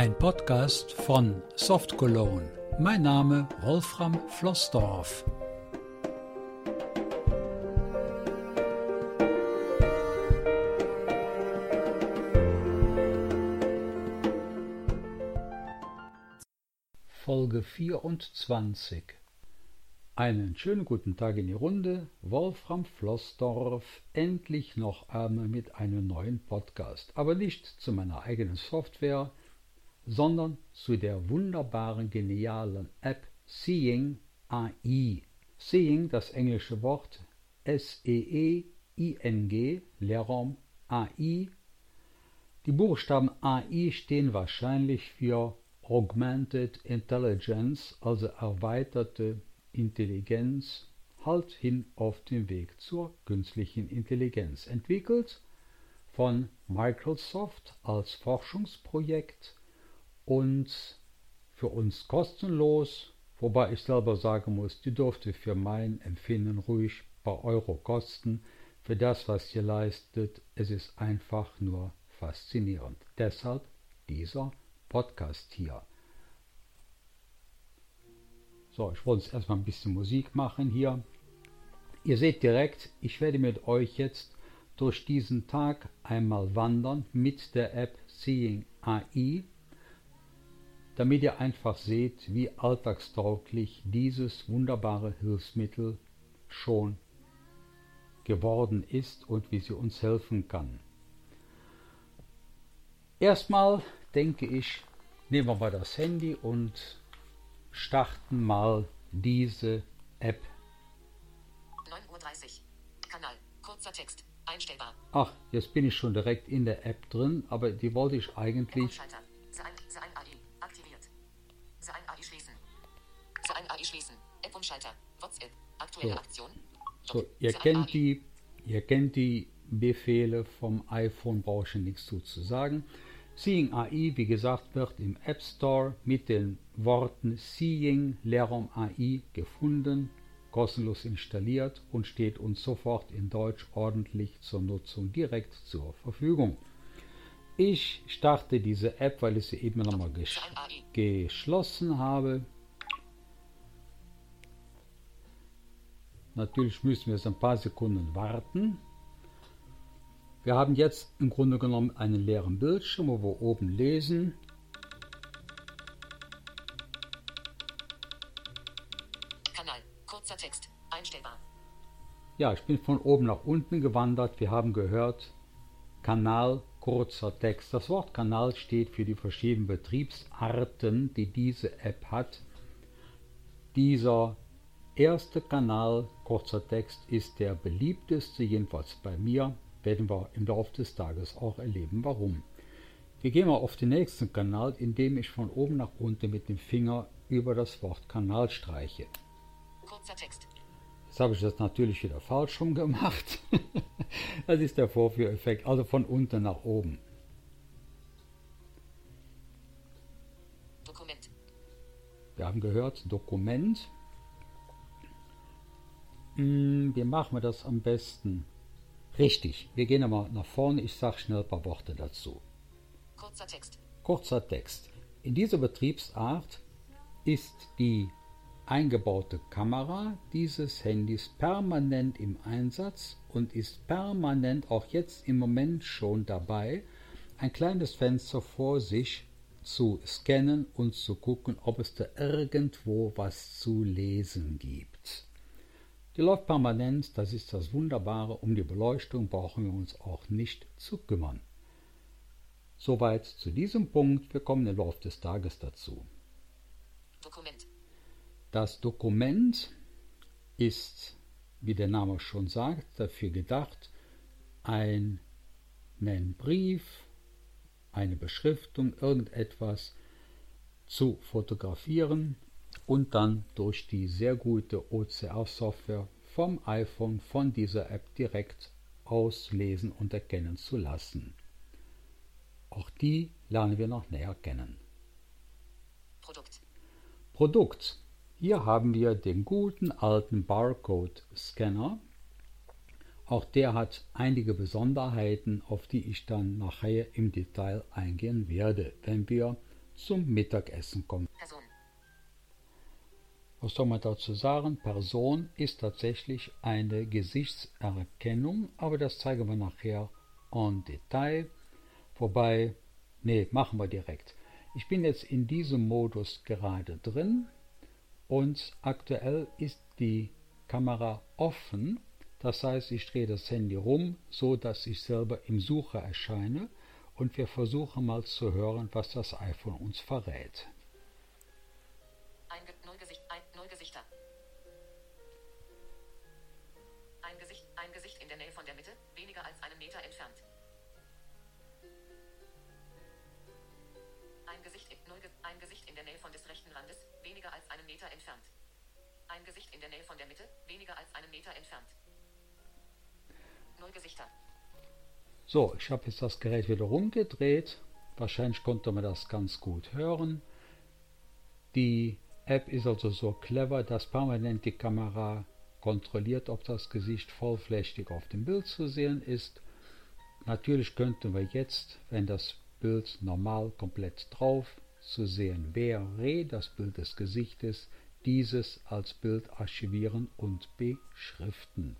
Ein Podcast von Soft Cologne. Mein Name Wolfram Flossdorf. Folge 24 einen schönen guten Tag in die Runde. Wolfram Flossdorf, endlich noch einmal mit einem neuen Podcast. Aber nicht zu meiner eigenen Software, sondern zu der wunderbaren, genialen App Seeing AI. Seeing, das englische Wort S-E-E-I-N-G, Leerraum AI. Die Buchstaben AI stehen wahrscheinlich für Augmented Intelligence, also erweiterte Intelligenz halt hin auf dem Weg zur künstlichen Intelligenz, entwickelt von Microsoft als Forschungsprojekt und für uns kostenlos, wobei ich selber sagen muss, die durfte für mein Empfinden ruhig paar Euro kosten. Für das, was ihr leistet, es ist einfach nur faszinierend. Deshalb dieser Podcast hier. So, ich wollte jetzt erstmal ein bisschen Musik machen hier. Ihr seht direkt, ich werde mit euch jetzt durch diesen Tag einmal wandern mit der App Seeing AI, damit ihr einfach seht, wie alltagstauglich dieses wunderbare Hilfsmittel schon geworden ist und wie sie uns helfen kann. Erstmal denke ich, nehmen wir mal das Handy und starten mal diese App. 9.30 Uhr. Kanal. Kurzer Text. Einstellbar. Ach, jetzt bin ich schon direkt in der App drin, aber die wollte ich eigentlich. Sein schließen. App Umschalter. WhatsApp. Aktuelle so. Aktion. So, ihr kennt die, ihr kennt die Befehle vom iPhone, brauche ich nichts zu sagen. Seeing AI, wie gesagt, wird im App Store mit den Worten Seeing Lerum AI gefunden, kostenlos installiert und steht uns sofort in Deutsch ordentlich zur Nutzung direkt zur Verfügung. Ich starte diese App, weil ich sie eben nochmal ges geschlossen habe. Natürlich müssen wir jetzt ein paar Sekunden warten. Wir haben jetzt im Grunde genommen einen leeren Bildschirm, wo wir oben lesen. Kanal, kurzer Text, einstellbar. Ja, ich bin von oben nach unten gewandert. Wir haben gehört, Kanal, kurzer Text. Das Wort Kanal steht für die verschiedenen Betriebsarten, die diese App hat. Dieser erste Kanal, kurzer Text, ist der beliebteste, jedenfalls bei mir werden wir im Laufe des Tages auch erleben, warum. Wir gehen mal auf den nächsten Kanal, indem ich von oben nach unten mit dem Finger über das Wort Kanal streiche. Kurzer Text. Jetzt habe ich das natürlich wieder falsch rum gemacht. das ist der Vorführeffekt, also von unten nach oben. Dokument. Wir haben gehört, Dokument. Hm, wie machen wir das am besten? Richtig, wir gehen einmal nach vorne. Ich sage schnell ein paar Worte dazu. Kurzer Text. Kurzer Text. In dieser Betriebsart ist die eingebaute Kamera dieses Handys permanent im Einsatz und ist permanent auch jetzt im Moment schon dabei, ein kleines Fenster vor sich zu scannen und zu gucken, ob es da irgendwo was zu lesen gibt. Die läuft permanent, das ist das Wunderbare. Um die Beleuchtung brauchen wir uns auch nicht zu kümmern. Soweit zu diesem Punkt. Wir kommen im Laufe des Tages dazu. Dokument. Das Dokument ist, wie der Name schon sagt, dafür gedacht, einen Brief, eine Beschriftung, irgendetwas zu fotografieren und dann durch die sehr gute OCR-Software vom iPhone von dieser App direkt auslesen und erkennen zu lassen. Auch die lernen wir noch näher kennen. Produkt. Produkt. Hier haben wir den guten alten Barcode-Scanner. Auch der hat einige Besonderheiten, auf die ich dann nachher im Detail eingehen werde, wenn wir zum Mittagessen kommt. Person. Was soll man dazu sagen? Person ist tatsächlich eine Gesichtserkennung, aber das zeigen wir nachher en Detail. Wobei, nee, machen wir direkt. Ich bin jetzt in diesem Modus gerade drin und aktuell ist die Kamera offen. Das heißt, ich drehe das Handy rum, so dass ich selber im Sucher erscheine und wir versuchen mal zu hören, was das iPhone uns verrät. Ein Gesicht in der Nähe von der Mitte, weniger als einen Meter entfernt. Null Gesichter. So, ich habe jetzt das Gerät wieder rumgedreht. Wahrscheinlich konnte man das ganz gut hören. Die App ist also so clever, dass permanent die Kamera kontrolliert, ob das Gesicht vollflächig auf dem Bild zu sehen ist. Natürlich könnten wir jetzt, wenn das Bild normal komplett drauf zu sehen wäre, das Bild des Gesichtes, dieses als Bild archivieren und beschriften.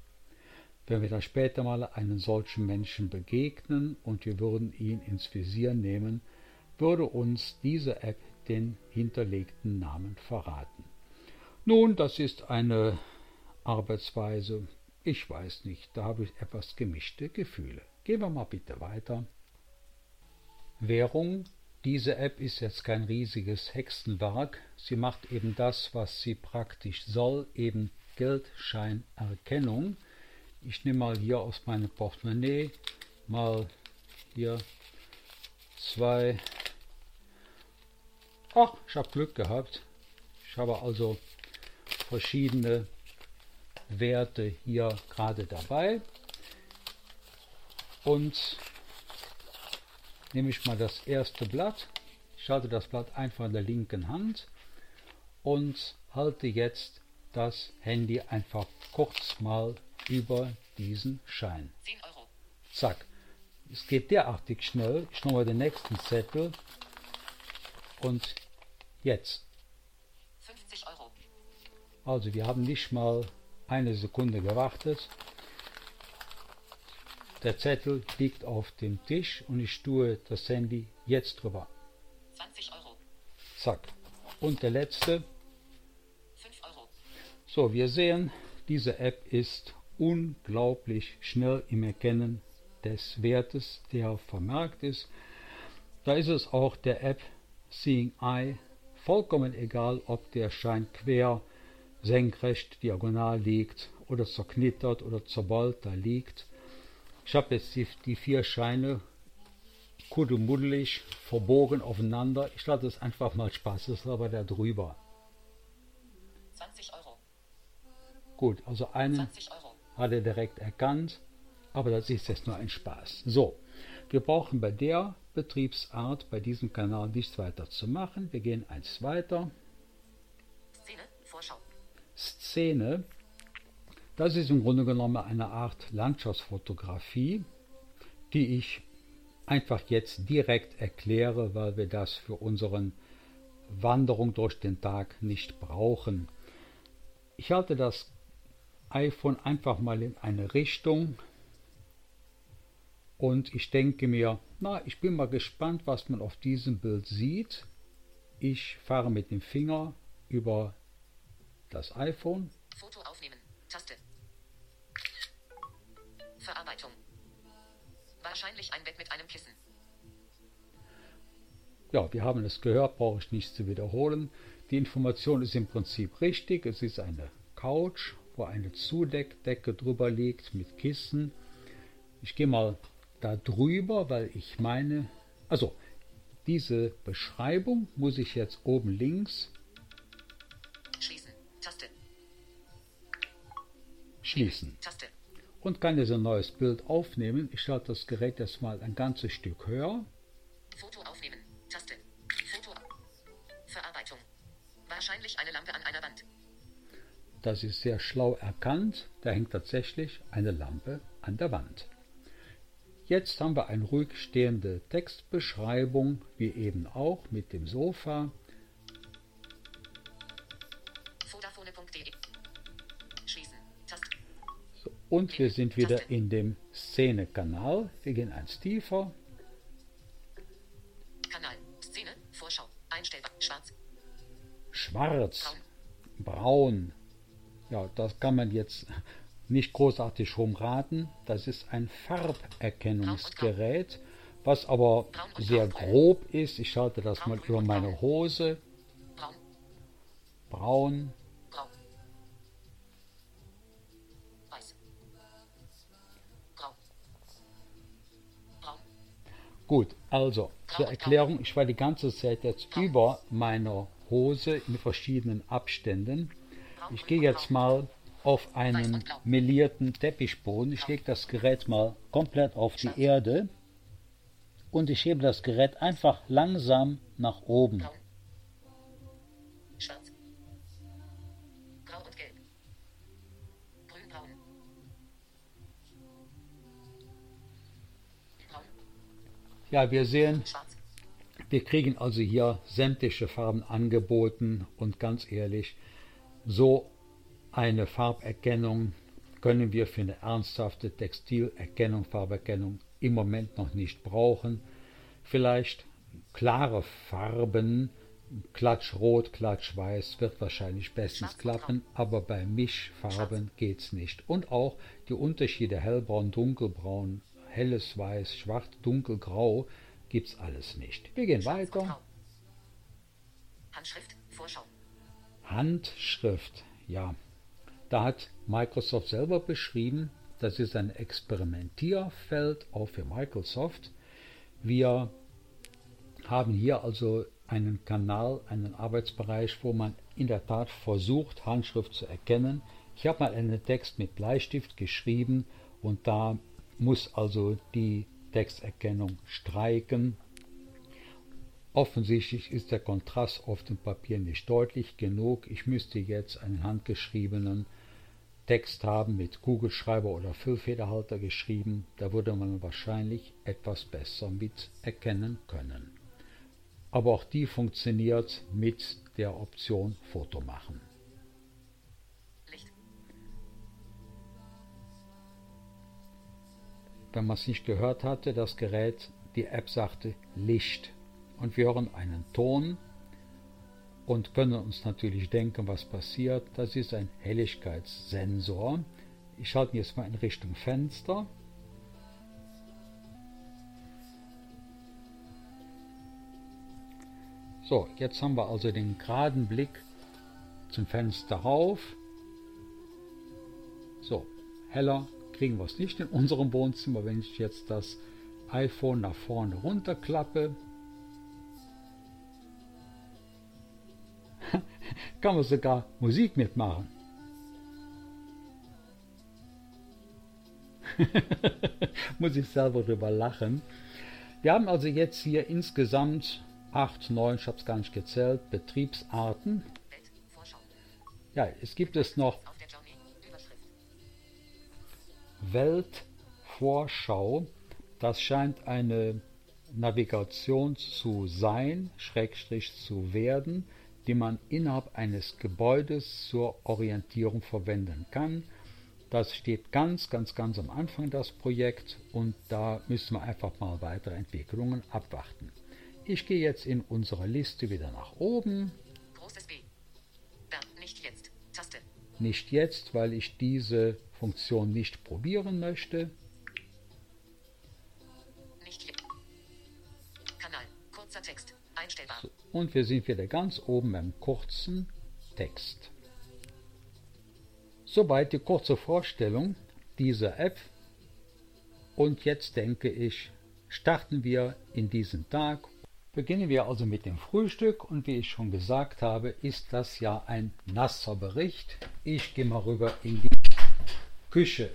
Wenn wir dann später mal einen solchen Menschen begegnen und wir würden ihn ins Visier nehmen, würde uns diese App den hinterlegten Namen verraten. Nun, das ist eine Arbeitsweise, ich weiß nicht, da habe ich etwas gemischte Gefühle. Gehen wir mal bitte weiter. Währung diese App ist jetzt kein riesiges Hexenwerk. Sie macht eben das, was sie praktisch soll, eben Geldscheinerkennung. Ich nehme mal hier aus meinem Portemonnaie mal hier zwei. Ach, ich habe Glück gehabt. Ich habe also verschiedene Werte hier gerade dabei. Und nehme ich mal das erste Blatt, schalte das Blatt einfach in der linken Hand und halte jetzt das Handy einfach kurz mal über diesen Schein. 10 Euro. Zack. Es geht derartig schnell. Ich nehme mal den nächsten Zettel und jetzt. 50 Euro. Also wir haben nicht mal eine Sekunde gewartet. Der Zettel liegt auf dem Tisch und ich tue das Handy jetzt drüber. 20 Euro. Zack. Und der letzte. 5 Euro. So, wir sehen, diese App ist unglaublich schnell im Erkennen des Wertes, der vermerkt ist. Da ist es auch der App Seeing Eye vollkommen egal, ob der Schein quer, senkrecht, diagonal liegt oder zerknittert oder zerballt da liegt. Ich habe jetzt die, die, vier Scheine kuddelmuddelig verbogen aufeinander. Ich lasse es einfach mal spaßeshalber da drüber. 20 Euro. Gut, also einen hat er direkt erkannt, aber das ist jetzt nur ein Spaß. So, wir brauchen bei der Betriebsart, bei diesem Kanal nichts weiter zu machen. Wir gehen eins weiter. Szene, Vorschau. Szene, das ist im Grunde genommen eine Art Landschaftsfotografie, die ich einfach jetzt direkt erkläre, weil wir das für unsere Wanderung durch den Tag nicht brauchen. Ich halte das iPhone einfach mal in eine Richtung und ich denke mir, na, ich bin mal gespannt, was man auf diesem Bild sieht. Ich fahre mit dem Finger über das iPhone. Foto aufnehmen. Taste. Verarbeitung. Wahrscheinlich ein Bett mit einem Kissen. Ja, wir haben es gehört, brauche ich nicht zu wiederholen. Die Information ist im Prinzip richtig. Es ist eine Couch, wo eine Zudeckdecke drüber liegt mit Kissen. Ich gehe mal da drüber, weil ich meine, also diese Beschreibung muss ich jetzt oben links schließen. Taste. Schließen. Taste und kann jetzt ein neues Bild aufnehmen. Ich schalte das Gerät jetzt mal ein ganzes Stück höher. Foto aufnehmen. Taste. Foto. Verarbeitung. Wahrscheinlich eine Lampe an einer Wand. Das ist sehr schlau erkannt. Da hängt tatsächlich eine Lampe an der Wand. Jetzt haben wir eine ruhig stehende Textbeschreibung, wie eben auch mit dem Sofa. Und wir sind wieder in dem Szene-Kanal. Wir gehen eins tiefer. Kanal, Szene, Vorschau, einstellbar, schwarz. Schwarz, braun. braun. Ja, das kann man jetzt nicht großartig rumraten. Das ist ein Farberkennungsgerät, was aber sehr grob ist. Ich schalte das mal über meine Hose. Braun. Gut, also zur Erklärung, ich war die ganze Zeit jetzt über meiner Hose in verschiedenen Abständen. Ich gehe jetzt mal auf einen melierten Teppichboden. Ich lege das Gerät mal komplett auf die Erde und ich hebe das Gerät einfach langsam nach oben. Ja, wir sehen, wir kriegen also hier sämtliche Farben angeboten und ganz ehrlich, so eine Farberkennung können wir für eine ernsthafte Textilerkennung, Farberkennung im Moment noch nicht brauchen. Vielleicht klare Farben, Klatschrot, Klatschweiß wird wahrscheinlich bestens klappen, aber bei Mischfarben geht's nicht. Und auch die Unterschiede hellbraun, dunkelbraun, helles Weiß, schwarz, dunkelgrau gibt's alles nicht. Wir gehen weiter. Handschrift, Vorschau. Handschrift, ja. Da hat Microsoft selber beschrieben, das ist ein Experimentierfeld auch für Microsoft. Wir haben hier also einen Kanal, einen Arbeitsbereich, wo man in der Tat versucht, Handschrift zu erkennen. Ich habe mal einen Text mit Bleistift geschrieben und da muss also die Texterkennung streiken. Offensichtlich ist der Kontrast auf dem Papier nicht deutlich genug. Ich müsste jetzt einen handgeschriebenen Text haben mit Kugelschreiber oder Füllfederhalter geschrieben, da würde man wahrscheinlich etwas besser mit erkennen können. Aber auch die funktioniert mit der Option Foto machen. Wenn man es nicht gehört hatte, das Gerät, die App sagte Licht und wir hören einen Ton und können uns natürlich denken, was passiert. Das ist ein Helligkeitssensor. Ich schalte jetzt mal in Richtung Fenster. So, jetzt haben wir also den geraden Blick zum Fenster rauf. So, heller kriegen wir es nicht in unserem Wohnzimmer, wenn ich jetzt das iPhone nach vorne runterklappe. kann man sogar Musik mitmachen. Muss ich selber drüber lachen. Wir haben also jetzt hier insgesamt 8, 9, ich habe es gar nicht gezählt, Betriebsarten. Ja, es gibt es noch Weltvorschau. Das scheint eine Navigation zu sein, Schrägstrich zu werden die man innerhalb eines Gebäudes zur Orientierung verwenden kann. Das steht ganz, ganz, ganz am Anfang das Projekt und da müssen wir einfach mal weitere Entwicklungen abwarten. Ich gehe jetzt in unserer Liste wieder nach oben. Großes B. Bernd, nicht jetzt. Taste. Nicht jetzt, weil ich diese Funktion nicht probieren möchte. Nicht. Kanal. Kurzer Text. Einstellbar. So, und wir sind wieder ganz oben beim kurzen Text. Soweit die kurze Vorstellung dieser App. Und jetzt denke ich, starten wir in diesen Tag. Beginnen wir also mit dem Frühstück und wie ich schon gesagt habe, ist das ja ein nasser Bericht. Ich gehe mal rüber in die Küche.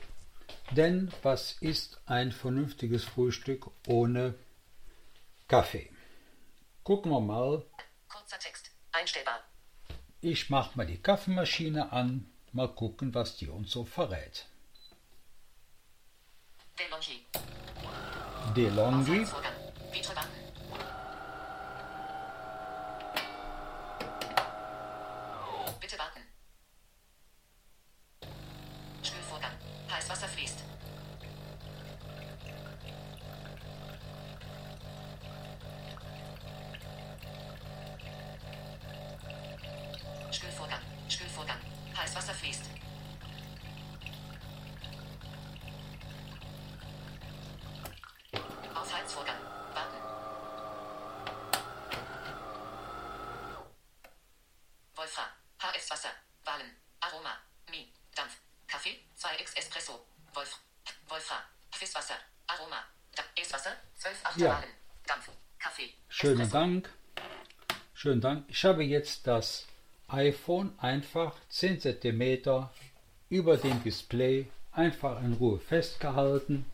Denn was ist ein vernünftiges Frühstück ohne Kaffee? Gucken wir mal. Kurzer Text. Einstellbar. Ich mache mal die Kaffeemaschine an. Mal gucken, was die uns so verrät. DeLonghi. Vorgang. Dank. Schönen Dank. Ich habe jetzt das iPhone einfach 10 cm über dem Display einfach in Ruhe festgehalten.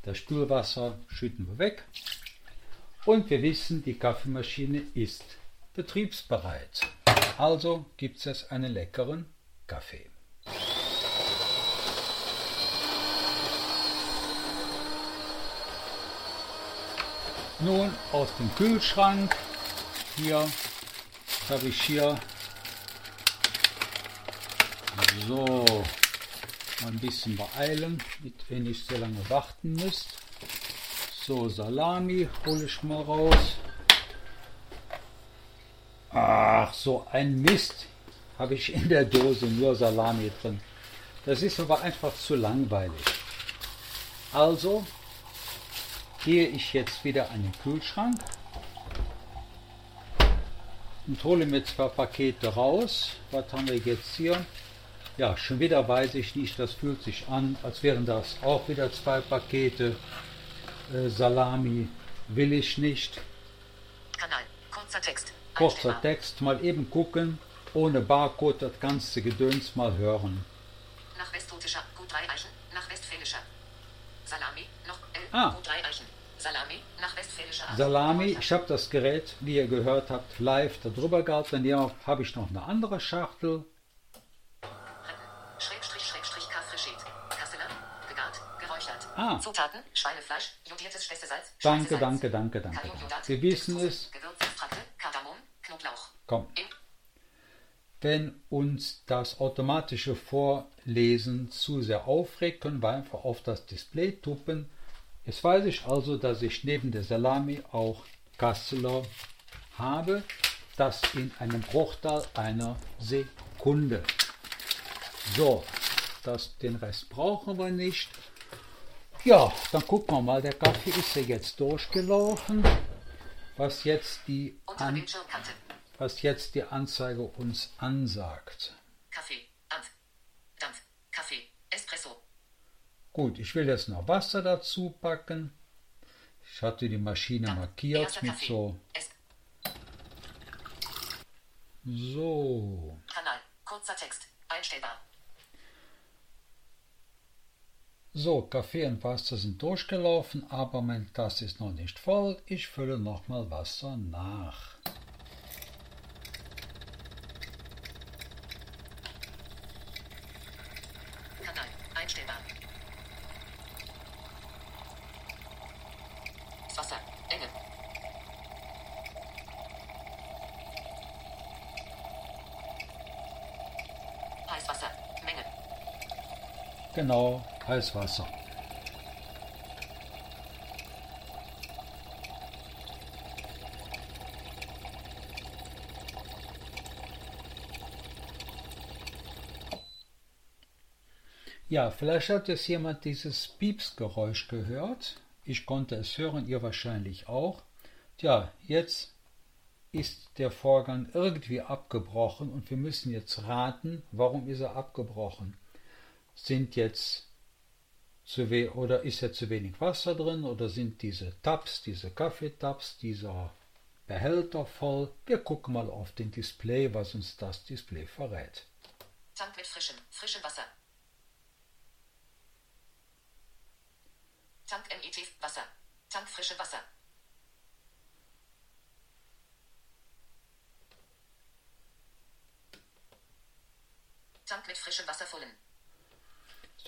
Das Spülwasser schütten wir weg. Und wir wissen, die Kaffeemaschine ist betriebsbereit. Also gibt es einen leckeren Kaffee. Nun aus dem Kühlschrank. Hier habe ich hier so ein bisschen beeilen, damit ihr sehr lange warten müsst. So, Salami hole ich mal raus. Ach, so ein Mist habe ich in der Dose nur Salami drin. Das ist aber einfach zu langweilig. Also gehe ich jetzt wieder an den Kühlschrank und hole mir zwei Pakete raus. Was haben wir jetzt hier? Ja, schon wieder weiß ich nicht, das fühlt sich an, als wären das auch wieder zwei Pakete. Äh, Salami will ich nicht. Kanal. Kurzer Text. Kurzer. Text, mal eben gucken, ohne Barcode das ganze Gedöns mal hören. Nach westgotischer, gut drei Eichen, nach westfälischer. Salami, noch L, Ah. gut drei Salami, ich habe das Gerät, wie ihr gehört habt, live darüber gehabt. Daneben habe ich noch eine andere Schachtel. Schrägstrich, Schrägstrich, Kaffrischied. Kasseler, gegart, geräuchert. Ah. Zutaten, Schweinefleisch, jodiertes Spessesalz, Danke, danke, danke, danke. Wir wissen es. Gewürzextrakte, Kardamom, Knoblauch. Komm. Wenn uns das automatische Vorlesen zu sehr aufregt, können wir einfach auf das Display tuppen. Jetzt weiß ich also, dass ich neben der Salami auch Kasseler habe. Das in einem Bruchteil einer Sekunde. So, das, den Rest brauchen wir nicht. Ja, dann gucken wir mal. Der Kaffee ist ja jetzt durchgelaufen. Was jetzt die, An was jetzt die Anzeige uns ansagt. Kaffee, Dampf. Dampf, Kaffee, Espresso. Gut, ich will jetzt noch Wasser dazu packen. Ich hatte die Maschine markiert mit so. So. Kanal, kurzer Text, einstellbar. So, Kaffee und Wasser sind durchgelaufen, aber mein Glas ist noch nicht voll. Ich fülle nochmal Wasser nach. Kanal, einstellbar. Wasser, Enge. Heißwasser, Menge. Genau, Heißwasser. Ja, vielleicht hat es jemand dieses Piepsgeräusch gehört. Ich konnte es hören, ihr wahrscheinlich auch. Tja, jetzt ist der Vorgang irgendwie abgebrochen und wir müssen jetzt raten, warum ist er abgebrochen? Sind jetzt zu we oder ist ja zu wenig Wasser drin oder sind diese Tabs, diese Kaffeetabs, dieser Behälter voll? Wir gucken mal auf den Display, was uns das Display verrät. Tank mit frischem, frischem Wasser. Tank MIT Wasser. Tank frische Wasser. Tank mit frischem Wasser füllen.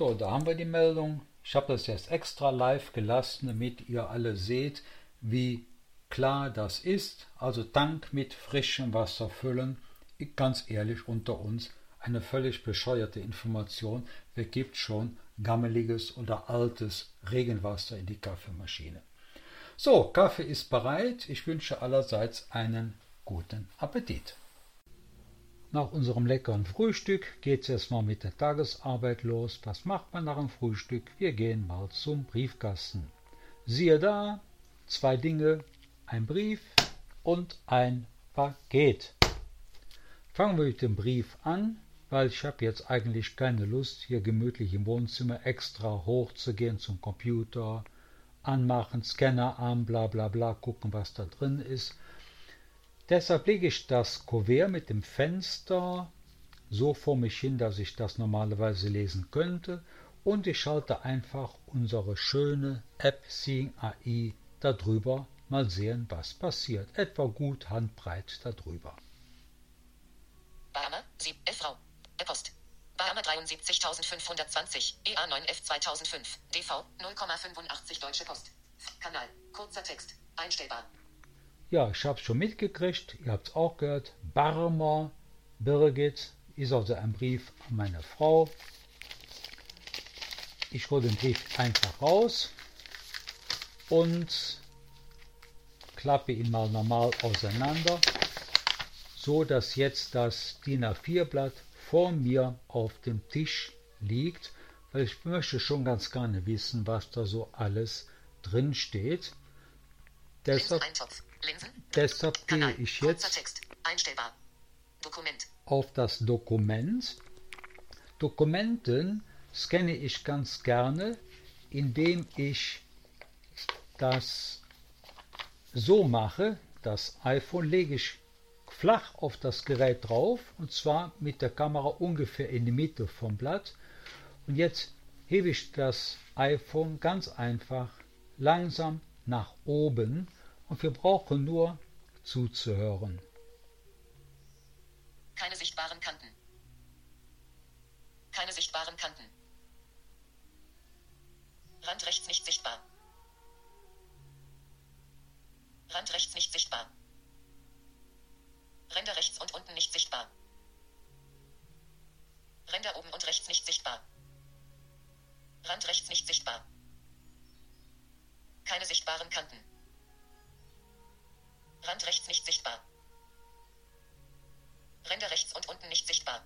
So, da haben wir die Meldung. Ich habe das jetzt extra live gelassen, damit ihr alle seht, wie klar das ist. Also Tank mit frischem Wasser füllen. Ganz ehrlich unter uns, eine völlig bescheuerte Information. Wer gibt schon gammeliges oder altes Regenwasser in die Kaffeemaschine? So, Kaffee ist bereit. Ich wünsche allerseits einen guten Appetit. Nach unserem leckeren Frühstück geht es erstmal mit der Tagesarbeit los. Was macht man nach dem Frühstück? Wir gehen mal zum Briefkasten. Siehe da, zwei Dinge, ein Brief und ein Paket. Fangen wir mit dem Brief an, weil ich habe jetzt eigentlich keine Lust, hier gemütlich im Wohnzimmer extra hochzugehen zum Computer, anmachen, Scanner an, bla bla bla, gucken, was da drin ist. Deshalb lege ich das Kuvert mit dem Fenster so vor mich hin, dass ich das normalerweise lesen könnte und ich schalte einfach unsere schöne App Seeing AI darüber Mal sehen, was passiert. Etwa gut handbreit darüber. Bahama, 7, Frau. Post. Bahama 73520, EA9F 2005, DV 0,85 Deutsche Post. Kanal, kurzer Text, einstellbar. Ja, ich hab's schon mitgekriegt, ihr habt's auch gehört. Barmer Birgit ist also ein Brief an meine Frau. Ich hole den Brief einfach raus und klappe ihn mal normal auseinander, so dass jetzt das DIN A4-Blatt vor mir auf dem Tisch liegt, weil ich möchte schon ganz gerne wissen, was da so alles drin steht. Deshalb, deshalb gehe ich jetzt auf das Dokument. Dokumenten scanne ich ganz gerne, indem ich das so mache, das iPhone lege ich flach auf das Gerät drauf und zwar mit der Kamera ungefähr in die Mitte vom Blatt. Und jetzt hebe ich das iPhone ganz einfach langsam nach oben und wir brauchen nur zuzuhören. Keine sichtbaren Kanten. Keine sichtbaren Kanten. Rand rechts nicht sichtbar. Rand rechts nicht sichtbar. Ränder rechts und unten nicht sichtbar. Ränder oben und rechts nicht sichtbar. Rand rechts nicht sichtbar. Keine sichtbaren Kanten. Rand rechts nicht sichtbar. Ränder rechts und unten nicht sichtbar.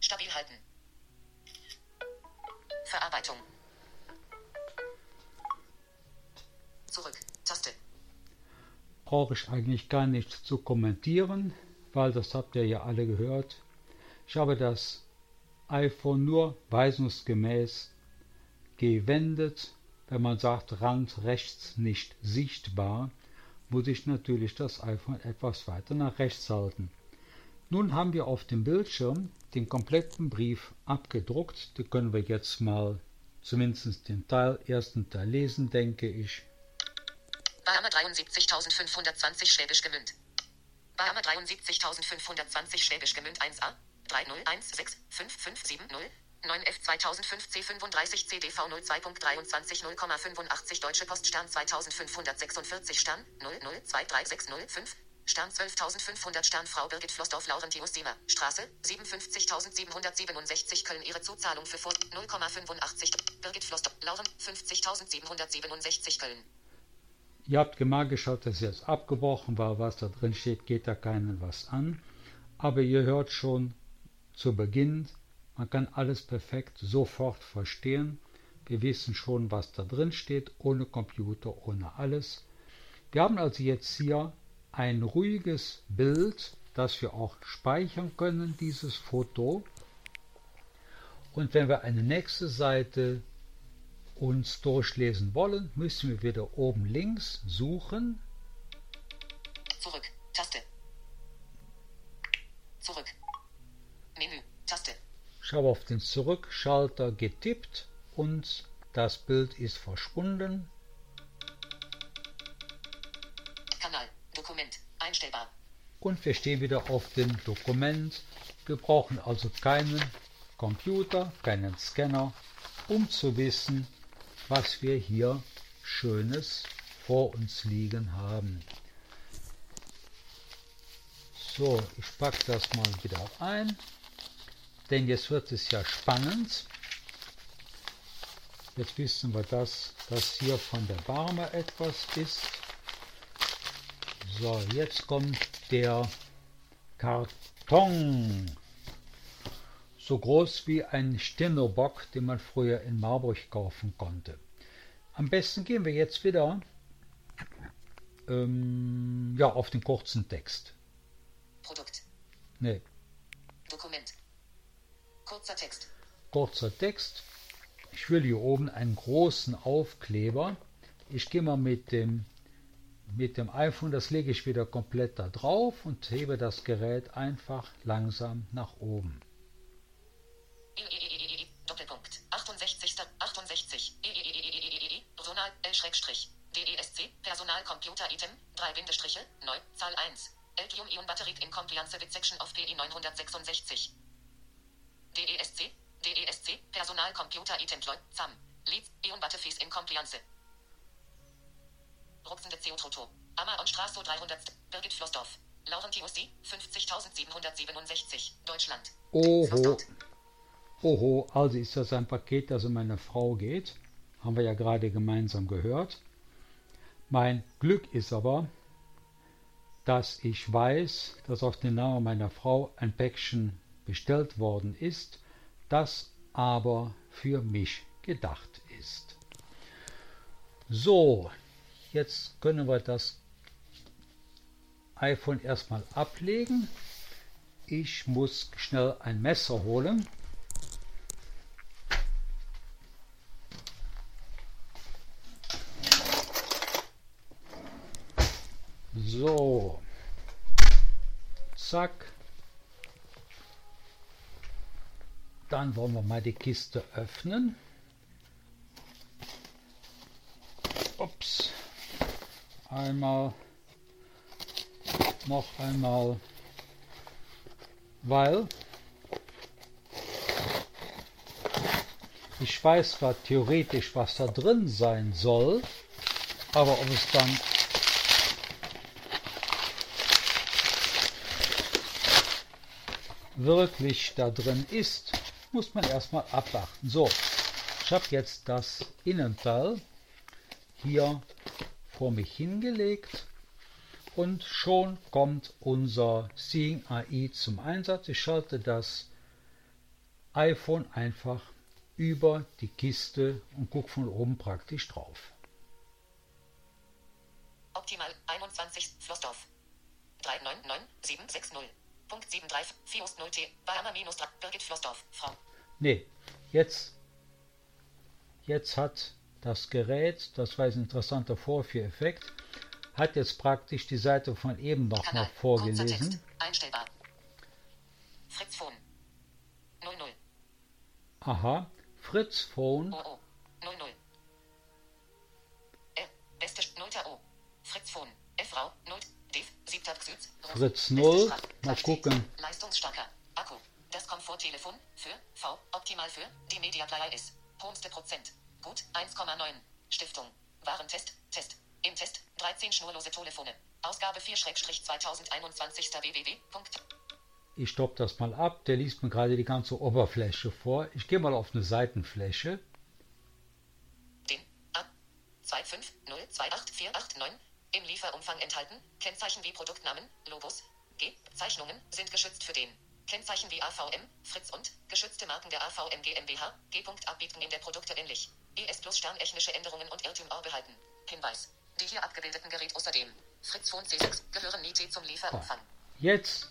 Stabil halten. Verarbeitung. Zurück. Taste. Brauche ich eigentlich gar nicht zu kommentieren, weil das habt ihr ja alle gehört. Ich habe das iPhone nur weisungsgemäß gewendet. Wenn man sagt Rand rechts nicht sichtbar, muss ich natürlich das iPhone etwas weiter nach rechts halten. Nun haben wir auf dem Bildschirm den kompletten Brief abgedruckt. Den können wir jetzt mal zumindest den Teil, ersten Teil lesen, denke ich. Bahama 73.520 Schwäbisch Gemünd. Bahama 73.520 Schwäbisch Gemünd 1a 301655570 9F 2005 C35 CDV 02.23 0,85 Deutsche Post Stern 2546 Stern 0023605 Stern 12.500 Stern Frau Birgit Flossdorf Laurentius Demer Straße 57.767 Köln Ihre Zuzahlung für vor 0,85 Birgit Flossdorf Lauren 50.767 Köln Ihr habt mal geschaut, dass jetzt abgebrochen war, was da drin steht, geht da keinen was an. Aber ihr hört schon zu Beginn, man kann alles perfekt sofort verstehen. Wir wissen schon, was da drin steht, ohne Computer, ohne alles. Wir haben also jetzt hier ein ruhiges Bild, das wir auch speichern können, dieses Foto. Und wenn wir eine nächste Seite uns durchlesen wollen, müssen wir wieder oben links suchen. Zurück. Taste. Zurück. Menü. Taste. Ich habe auf den Zurückschalter getippt und das Bild ist verschwunden. Kanal. Dokument. Einstellbar. Und wir stehen wieder auf dem Dokument. Wir brauchen also keinen Computer, keinen Scanner, um zu wissen, was wir hier Schönes vor uns liegen haben. So, ich packe das mal wieder ein, denn jetzt wird es ja spannend. Jetzt wissen wir, dass das hier von der Barme etwas ist. So, jetzt kommt der Karton. So groß wie ein Stinnerbock, den man früher in Marburg kaufen konnte. Am besten gehen wir jetzt wieder ähm, ja, auf den kurzen Text. Produkt. Nee. Dokument. Kurzer Text. Kurzer Text. Ich will hier oben einen großen Aufkleber. Ich gehe mal mit dem, mit dem iPhone, das lege ich wieder komplett da drauf und hebe das Gerät einfach langsam nach oben. Doppelpunkt 68 68 Personal L-DESC Personal Computer Item 3 Bindestriche neu Zahl 1 Lithium Ion Batterie in Compliance with Section of PI 966 DESC DESC, Personal Computer Itemploi, ZAM, Leads, Ion Batteries in Compliance. Ruxende CO-Toto, Ammer und Straße 300, Birgit Flossdorf, Laurentius 50767, Deutschland. Oho. Oho, also ist das ein Paket, das um meine Frau geht. Haben wir ja gerade gemeinsam gehört. Mein Glück ist aber, dass ich weiß, dass auf den Namen meiner Frau ein Päckchen bestellt worden ist das aber für mich gedacht ist. So, jetzt können wir das iPhone erstmal ablegen. Ich muss schnell ein Messer holen. So, zack. Dann wollen wir mal die Kiste öffnen. Ups. Einmal. Noch einmal. Weil ich weiß zwar theoretisch, was da drin sein soll, aber ob es dann wirklich da drin ist, muss man erstmal abwarten. So, ich habe jetzt das Innenteil hier vor mich hingelegt und schon kommt unser Seeing AI zum Einsatz. Ich schalte das iPhone einfach über die Kiste und gucke von oben praktisch drauf. Optimal 21 Flossdorf 399760. Punkt 73, Fios 0T, Bahama minus 3, Birgit Flossdorf, Frau. Nee, jetzt, jetzt hat das Gerät, das war ein interessanter Vorführeffekt, hat jetzt praktisch die Seite von eben noch mal vorgelesen. Einstellbar. Fritz Phone. 00. Aha, Fritz Phone. Oh, oh. 00. R. Beste 0. O. Fritz Phone. F. Frau. 0. Fritz 0. Mal gucken. Leistungsstarker. Akku. Das Komforttelefon für V. Optimal für die Media Player ist. Homeste Prozent. Gut 1,9. Stiftung. Warentest. Test. Im Test 13 schnurlose Telefone. Ausgabe 4-2021 www. Ich stoppe das mal ab. Der liest mir gerade die ganze Oberfläche vor. Ich gehe mal auf eine Seitenfläche. Den A 2502849 im Lieferumfang enthalten. Kennzeichen wie Produktnamen, Logos, G. Zeichnungen sind geschützt für den. Kennzeichen wie AVM, Fritz und geschützte Marken der AVM GmbH, G. Abbieten in der Produkte ähnlich. ES plus sternechnische Änderungen und Irrtümer behalten. Hinweis. Die hier abgebildeten Geräte außerdem. Fritz Phone C6 gehören nicht zum Lieferumfang. Jetzt,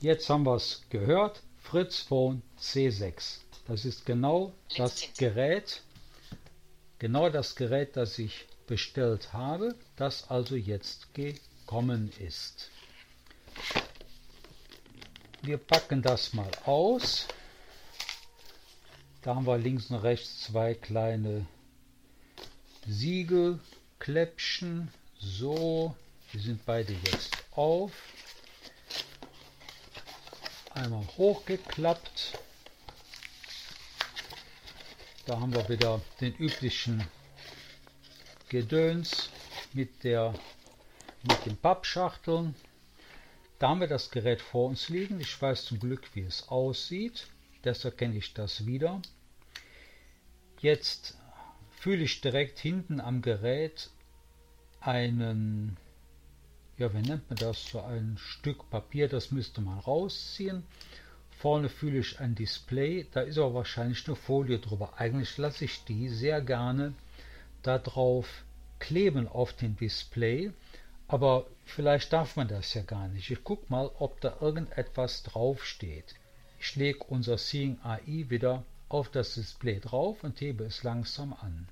jetzt haben wir es gehört. Fritz Phone C6. Das ist genau das Gerät, genau das Gerät, das ich bestellt habe, das also jetzt gekommen ist. Wir packen das mal aus. Da haben wir links und rechts zwei kleine Siegelkläppchen. So, die sind beide jetzt auf. Einmal hochgeklappt. Da haben wir wieder den üblichen Gedöns mit, der, mit den Pappschachteln. Da haben wir das Gerät vor uns liegen. Ich weiß zum Glück, wie es aussieht. Deshalb kenne ich das wieder. Jetzt fühle ich direkt hinten am Gerät einen, ja, wie nennt man das, so ein Stück Papier, das müsste man rausziehen. Vorne fühle ich ein Display, da ist aber wahrscheinlich eine Folie drüber. Eigentlich lasse ich die sehr gerne da drauf kleben auf dem Display, aber vielleicht darf man das ja gar nicht. Ich gucke mal, ob da irgendetwas drauf steht. Ich lege unser Seeing AI wieder auf das Display drauf und hebe es langsam an.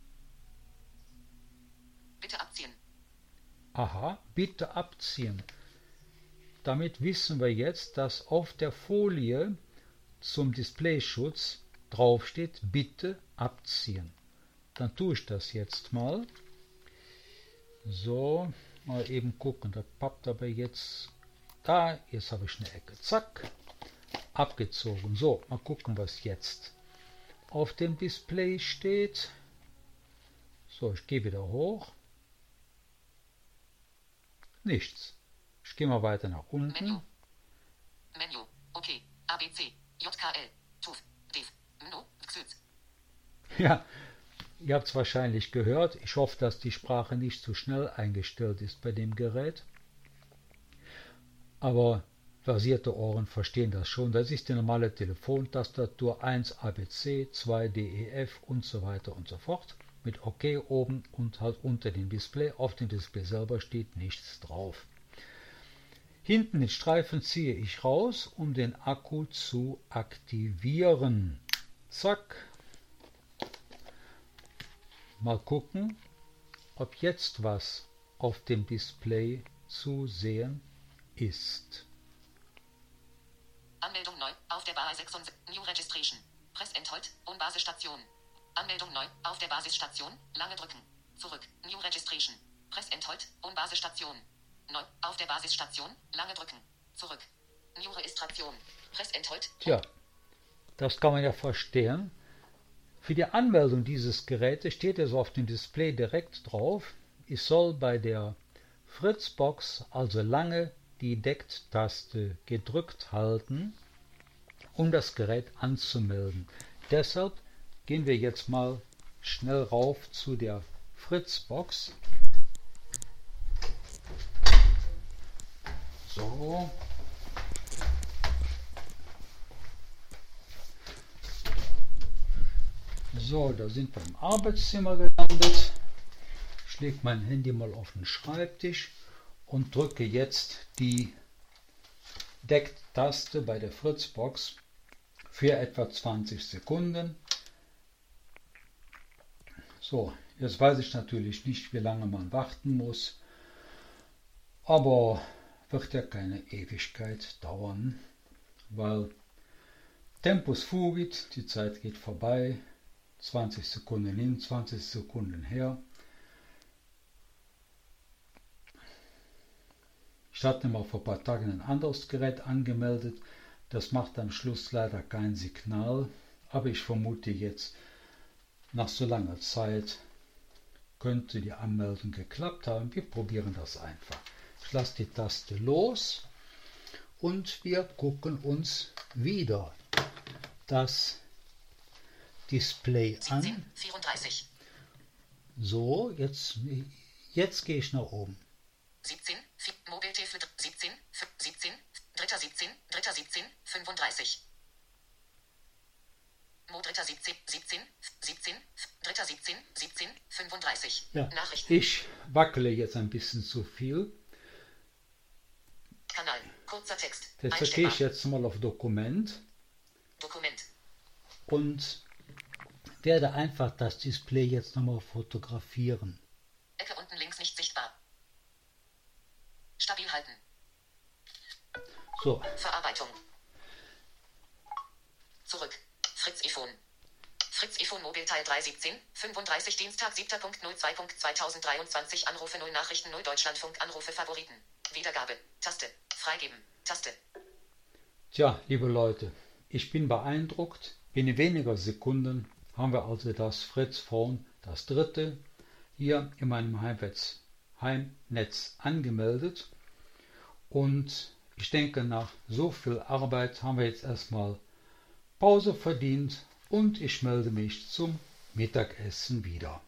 Bitte abziehen. Aha, bitte abziehen. Damit wissen wir jetzt, dass auf der Folie zum Displayschutz draufsteht, bitte abziehen. Dann tue ich das jetzt mal. So, mal eben gucken. Das pappt aber jetzt da. Jetzt habe ich eine Ecke. Zack. Abgezogen. So, mal gucken, was jetzt auf dem Display steht. So, ich gehe wieder hoch. Nichts. Ich gehe mal weiter nach unten. Menü. Menü. Okay. ABC. JKL. TUF. DIF. No. XYZ. Ja, ihr habt es wahrscheinlich gehört. Ich hoffe, dass die Sprache nicht zu schnell eingestellt ist bei dem Gerät. Aber versierte Ohren verstehen das schon. Das ist die normale Telefontastatur 1 ABC, 2 DEF und so weiter und so fort mit OK oben und halt unter dem Display. Auf dem Display selber steht nichts drauf. Hinten den Streifen ziehe ich raus, um den Akku zu aktivieren. Zack. Mal gucken, ob jetzt was auf dem Display zu sehen ist. Anmeldung neu auf der Bar 66 New Registration. Press Enthold und Basisstation. Anmeldung neu. Auf der Basisstation. Lange drücken. Zurück. New Registration. Press Enthold. Basisstation. Neu. Auf der Basisstation. Lange drücken. Zurück. New Registration. Press Enthold. Tja, das kann man ja verstehen. Für die Anmeldung dieses Gerätes steht es auf dem Display direkt drauf. Ich soll bei der Fritzbox also lange die Deckt-Taste gedrückt halten, um das Gerät anzumelden. Deshalb gehen wir jetzt mal schnell rauf zu der Fritzbox. So. So, da sind wir im Arbeitszimmer gelandet. Ich lege mein Handy mal auf den Schreibtisch und drücke jetzt die Deck-Taste bei der Fritzbox für etwa 20 Sekunden. So, jetzt weiß ich natürlich nicht, wie lange man warten muss, aber wird ja keine Ewigkeit dauern, weil Tempus fugit, die Zeit geht vorbei, 20 Sekunden hin, 20 Sekunden her. Ich hatte mal vor ein paar Tagen ein anderes Gerät angemeldet, das macht am Schluss leider kein Signal, aber ich vermute jetzt, nach so langer Zeit könnte die Anmeldung geklappt haben. Wir probieren das einfach. Ich lasse die Taste los und wir gucken uns wieder das Display an. 34. So, jetzt, jetzt gehe ich nach oben. 17, Mobiltelefon 17, 17, 3. 17, 3. 17, 35. Mo 3. 17, 17, 17, 3. 17, 17, 35. Ja, Nachrichten. ich wackele jetzt ein bisschen zu viel. Kanal. Kurzer Text. Deshalb gehe ich jetzt mal auf Dokument Dokument. und werde einfach das Display jetzt nochmal fotografieren. Ecke unten links nicht sichtbar. Stabil halten. So, Verarbeitung. Zurück. Fritz iPhone. Fritz iPhone Mobilteil 317, 35 Dienstag 7.02.2023 Anrufe 0 Nachrichten 0 Deutschlandfunk Anrufe Favoriten. Wiedergabe. Taste. Freigeben. Taste. tja, liebe Leute, ich bin beeindruckt. Binnen weniger Sekunden haben wir also das Fritz Phone, das dritte, hier in meinem Heimnetz angemeldet. Und ich denke, nach so viel Arbeit haben wir jetzt erstmal Pause verdient und ich melde mich zum Mittagessen wieder.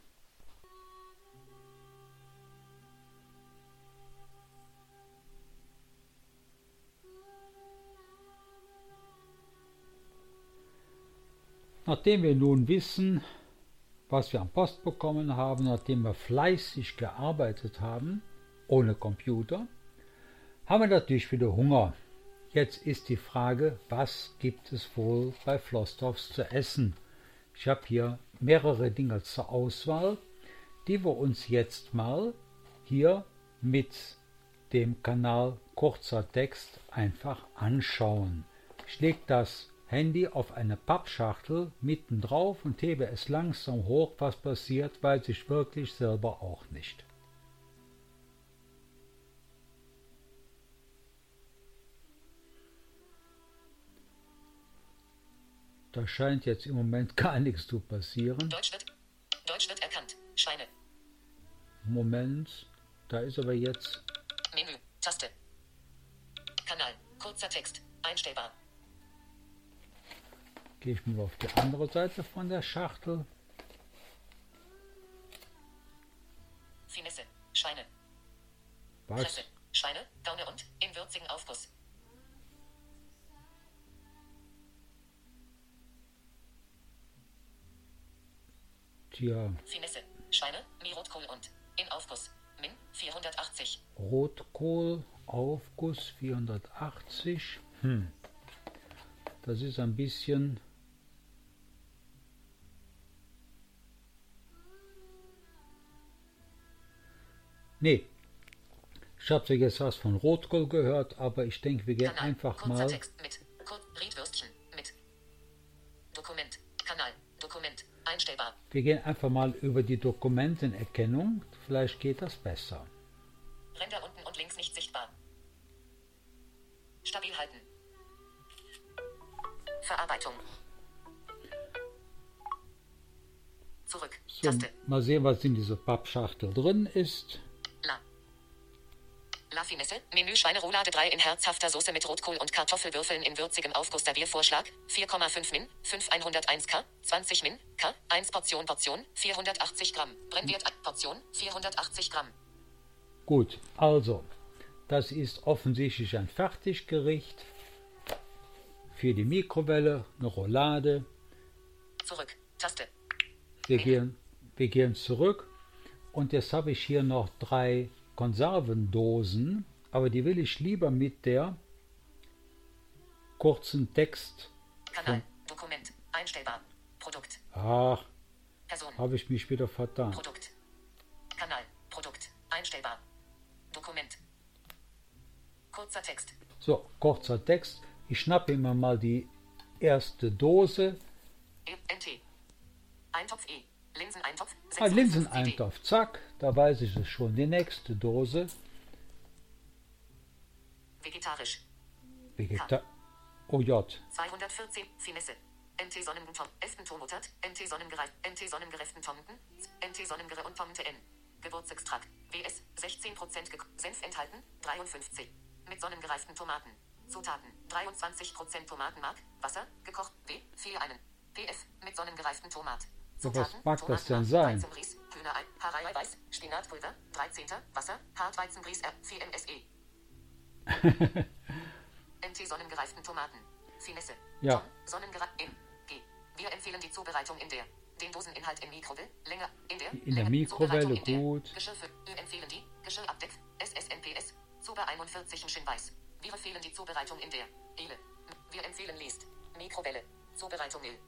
Nachdem wir nun wissen, was wir am Post bekommen haben, nachdem wir fleißig gearbeitet haben, ohne Computer, haben wir natürlich wieder Hunger. Jetzt ist die Frage, was gibt es wohl bei Flossdorfs zu essen? Ich habe hier mehrere Dinge zur Auswahl, die wir uns jetzt mal hier mit dem Kanal Kurzer Text einfach anschauen. Ich lege das Handy auf eine Pappschachtel mitten drauf und hebe es langsam hoch. Was passiert, weiß ich wirklich selber auch nicht. Da scheint jetzt im Moment gar nichts zu passieren. Deutsch wird, Deutsch wird erkannt. Schweine. Moment, da ist aber jetzt. Menü, Taste. Kanal, kurzer Text, einstellbar. Gehe ich mal auf die andere Seite von der Schachtel. Finesse, Schweine. Was? Presse, Schweine, Gaune und in würzigen Aufguss. Tja. Finesse, Schweine, Mirotkohl und in Aufguss. Min 480. Rotkohl, Aufguss 480. Hm. Das ist ein bisschen Nee. Ich habe jetzt was von Rotkohl gehört, aber ich denke, wir gehen Kanal, einfach mal. Text mit Kur Riedwürstchen mit Dokument, Kanal, Dokument, einstellbar. Wir gehen einfach mal über die Dokumentenerkennung. Vielleicht geht das besser. Ränder unten und links nicht sichtbar. Stabil halten. Verarbeitung. Zurück. So, Taste. mal sehen, was in dieser Pappschachtel drin ist. La. La Finesse. Menü Schweineroulade 3 in herzhafter Soße mit Rotkohl und Kartoffelwürfeln in würzigem Aufguss. Serviervorschlag. 4,5 Min. 5 101 K. 20 Min. K. 1 Portion Portion. 480 Gramm. Brennwert Portion. 480 Gramm. Gut, also, das ist offensichtlich ein Fertiggericht für die Mikrowelle, eine Roulade. Zurück. Taste. Wir gehen, wir gehen zurück und jetzt habe ich hier noch drei Konservendosen, aber die will ich lieber mit der kurzen Text. Kanal. Dokument. Einstellbar. Produkt. Ach, Person. habe ich mich wieder vertan. Produkt. Kanal. Produkt. Einstellbar. Dokument. Kurzer Text. So, kurzer Text. Ich schnappe mir mal die erste Dose. E NT. Eintopf E. Linseneintopf. Ah, 605 Linseneintopf, zack, da weiß ich es schon. Die nächste Dose. Vegetarisch. Vegeta oh J. 214. Finesse. NT Sonnenbuton. Eften Tomutat. NT Sonnengereift. NT Sonnengereiften Tomten. NT Sonnengere und Tomte N. Gewürzextrakt. WS. 16% Ge Senf enthalten. 53. Mit sonnengereiften Tomaten. Zutaten. 23% Tomatenmark. Wasser. Gekocht. W. 4 einen. PF. Mit sonnengereiften Tomat. Ja, was Zutaten, mag das denn Tomatenmark, sein? Weizengrieß, Hühnerei, Haarei-Weiß, Spinatpulver, 13. Wasser, Hartweizengrieß, R, 4MSE. NT sonnengereiften Tomaten. Finesse. Ja. In. G. Wir empfehlen die Zubereitung in der. Den Doseninhalt in Mikrowelle. Länger. In der. In der Mikrowelle, in gut. Geschirr. Wir empfehlen die. Geschirrabdeck. SSNPS. Zuber 41 Schinweiß. Wir empfehlen die Zubereitung in der. Ele. Wir empfehlen Lest. Mikrowelle. Zubereitung il.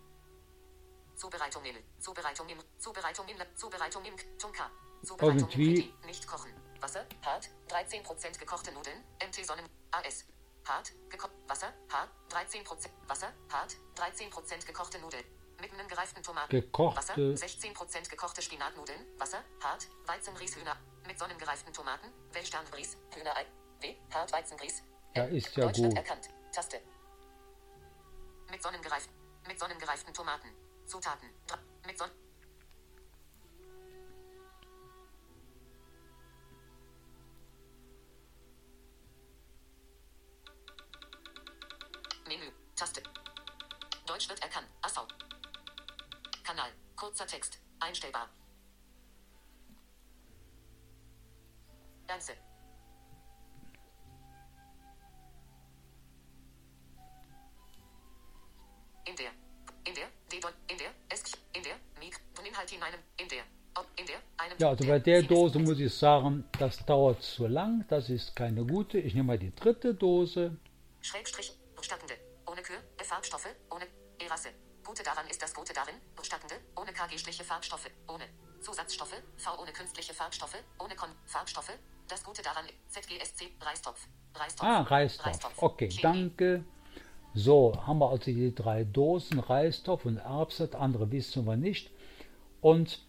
Zubereitung il. Zubereitung im. Zubereitung im. Zubereitung im. Tunka. Zubereitung Irgendwie- im. Nicht kochen. Wasser. Hart. 13% gekochte Nudeln. MT Sonnen. AS. Hart. Gekocht. Wasser. Hart. 13% Wasser. Hart. 13% gekochte Nudeln. Mit einem gereiften Tomaten. Gekochte- Wasser. 16% gekochte Spinatnudeln. Wasser. Hart. Weizengrieß Hühner. Mit sonnengereiften Tomaten. Welsterngrieß. Hühnerei. W. Hart Weizengrieß. Ja, ist ja Deutsch wird gut. erkannt. Taste. Mit sonnengereiften. Mit sonnengereiften Tomaten. Zutaten. Mit Son Menü. Taste. Deutsch wird erkannt. AV. Kanal. Kurzer Text. Einstellbar. Ganze. In der. Ja, also bei der Dose muss ich sagen, das dauert zu lang. Das ist keine gute. Ich nehme mal die dritte Dose. Schrägstrich. Bestattende. Ohne Kür. Farbstoffe. Ohne. Erasse. Gute daran ist das Gute darin. Bestattende. Ohne KG-schliche Farbstoffe. Ohne. Zusatzstoffe. V ohne künstliche Farbstoffe. Ohne Kon. Farbstoffe. Das Gute daran. ZGSC. Reistopf. Reistopf. Ah, Reistopf. Reistopf. Okay, Chemie. danke. So, haben wir also die drei Dosen Reistopf und Erbset, andere wissen wir nicht. Und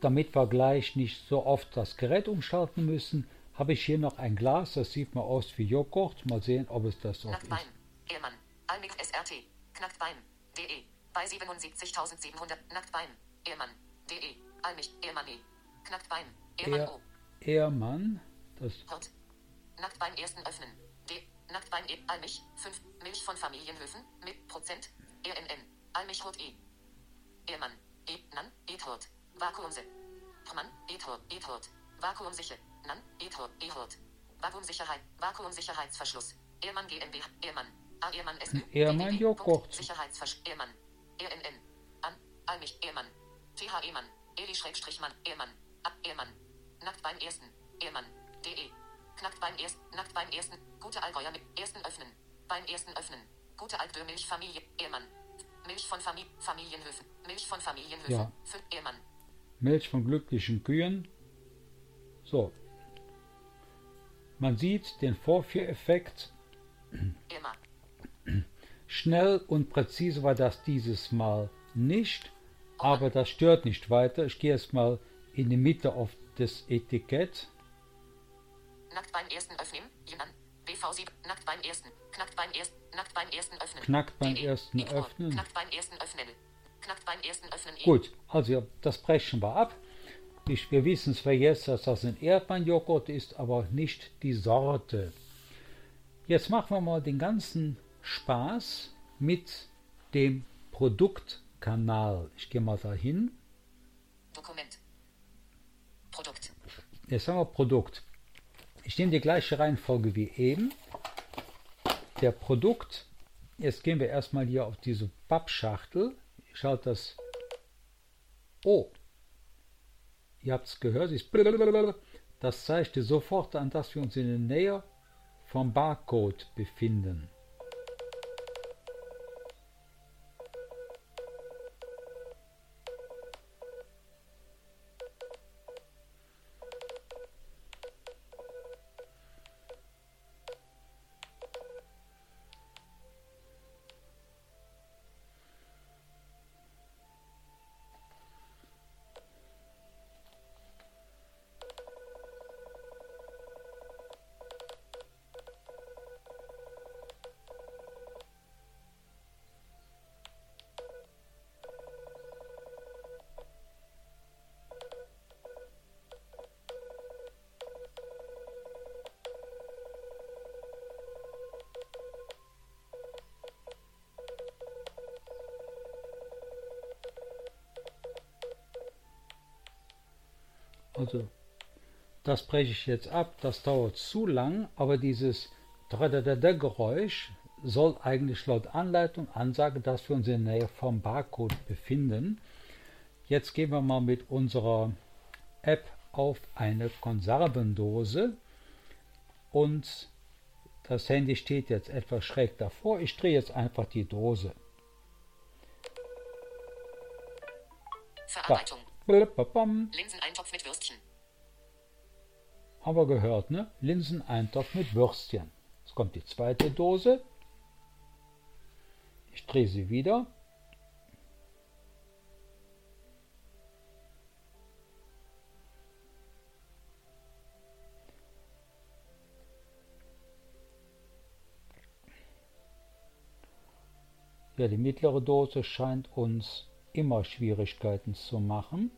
damit wir gleich nicht so oft das Gerät umschalten müssen, habe ich hier noch ein Glas, das sieht mal aus wie Joghurt. Mal sehen, ob es das auch Nacktbein. ist. Ehrmann, Almix SRT, Knacktbein, de, bei 77.700, Nacktbein, Ehrmann, de, Almich, Ehrmann, e, Knacktbein, Ehrmann O. Ehrmann, das. Hort. Nacktbein ersten öffnen, de, Nacktbein E, Almich, 5, Milch von Familienhöfen, mit Prozent, RNN, Almich Hort E. Ehrmann, E, Nan, Ethort, Vakuumse. Mann, Ethort, Ethort, Vakuumsicher, Nan, Ethort, Ehort. Vakuumsicherheit, Vakuumsicherheitsverschluss. Ehrmann GmbH, Ehrmann, A. Ehrmann S. Ehrmann Joghurt. Sicherheitsverschluss, Ehrmann, RNN, An, Almich, Ehrmann, TH Ehrmann, Eli Schrägstrich Mann, Ehrmann, A. Ehrmann, Nackt beim ersten, Ehrmann, DE. Knackt beim ersten, nackt beim ersten, gute Allgäuer mit ersten öffnen. Beim ersten öffnen. Gute Altdö Milchfamilie, Ehrmann. Milch von Famili Familienhöfen. Milch von Familienhöfen. Ja. Für Ehrmann. Milch von glücklichen Kühen. So. Man sieht den Vorführeffekt. Ehrmann. Schnell und präzise war das dieses Mal nicht, aber das stört nicht weiter. Ich gehe jetzt mal in die Mitte auf das Etikett. Nackt beim ersten öffnen, Jinan, BV7, nackt beim ersten, knackt beim ersten, nackt beim ersten öffnen. Knackt beim ersten öffnen. Knackt beim ersten öffnen. Gut, also das brechen wir ab. Ich, wir wissen zwar jetzt, dass das ein Erdbeerjoghurt ist, aber nicht die Sorte. Jetzt machen wir mal den ganzen Spaß mit dem Produktkanal. Ich gehe mal dahin. Dokument. Produkt. Jetzt haben wir Produkt. Ich nehme die gleiche Reihenfolge wie eben. Der Produkt, jetzt gehen wir erstmal hier auf diese Pappschachtel. Ich schalte das. Oh, ihr habt es gehört, das zeigt dir sofort an, dass wir uns in der Nähe vom Barcode befinden. Also das breche ich jetzt ab, das dauert zu lang, aber dieses Geräusch soll eigentlich laut Anleitung ansagen, dass wir uns in der Nähe vom Barcode befinden. Jetzt gehen wir mal mit unserer App auf eine Konservendose und das Handy steht jetzt etwas schräg davor. Ich drehe jetzt einfach die Dose. Verarbeitung. Würstchen. Haben gehört, ne? Linseneintopf mit Würstchen. Jetzt kommt die zweite Dose. Ich drehe sie wieder. Ja, die mittlere Dose scheint uns immer Schwierigkeiten zu machen.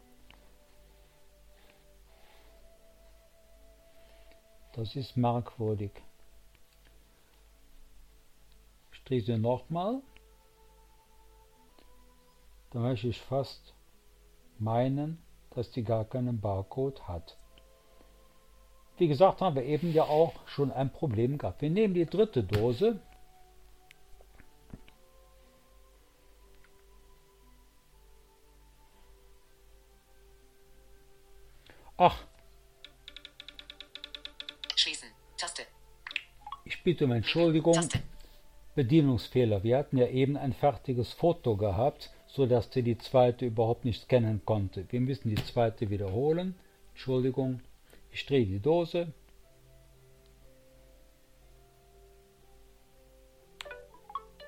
Das ist merkwürdig. Sie nochmal. Da möchte ich fast meinen, dass die gar keinen Barcode hat. Wie gesagt, haben wir eben ja auch schon ein Problem gehabt. Wir nehmen die dritte Dose. Ach. Ich bitte um Entschuldigung. Bedienungsfehler. Wir hatten ja eben ein fertiges Foto gehabt, sodass der die zweite überhaupt nicht scannen konnte. Wir müssen die zweite wiederholen. Entschuldigung. Ich drehe die Dose.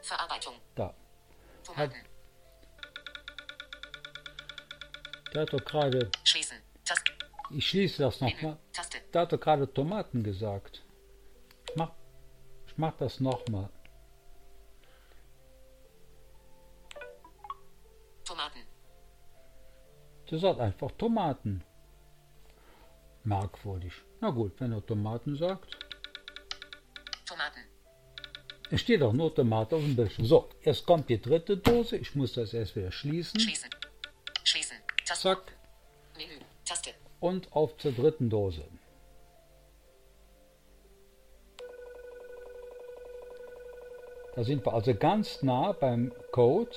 Verarbeitung. Da. Tomaten. Der hat doch gerade. Schließen. Taste. Ich schließe das nochmal. Der hat doch gerade Tomaten gesagt. Ich mach, das nochmal. Tomaten. Der sagt einfach Tomaten. Merkwürdig. Na gut, wenn er Tomaten sagt. Tomaten. Es steht auch nur Tomate auf dem Bildschirm. So, jetzt kommt die dritte Dose. Ich muss das erst wieder schließen. Schließen. Schließen. Taste. Zack. Menü. Taste. Und auf zur dritten Dose. Da sind wir also ganz nah beim Code.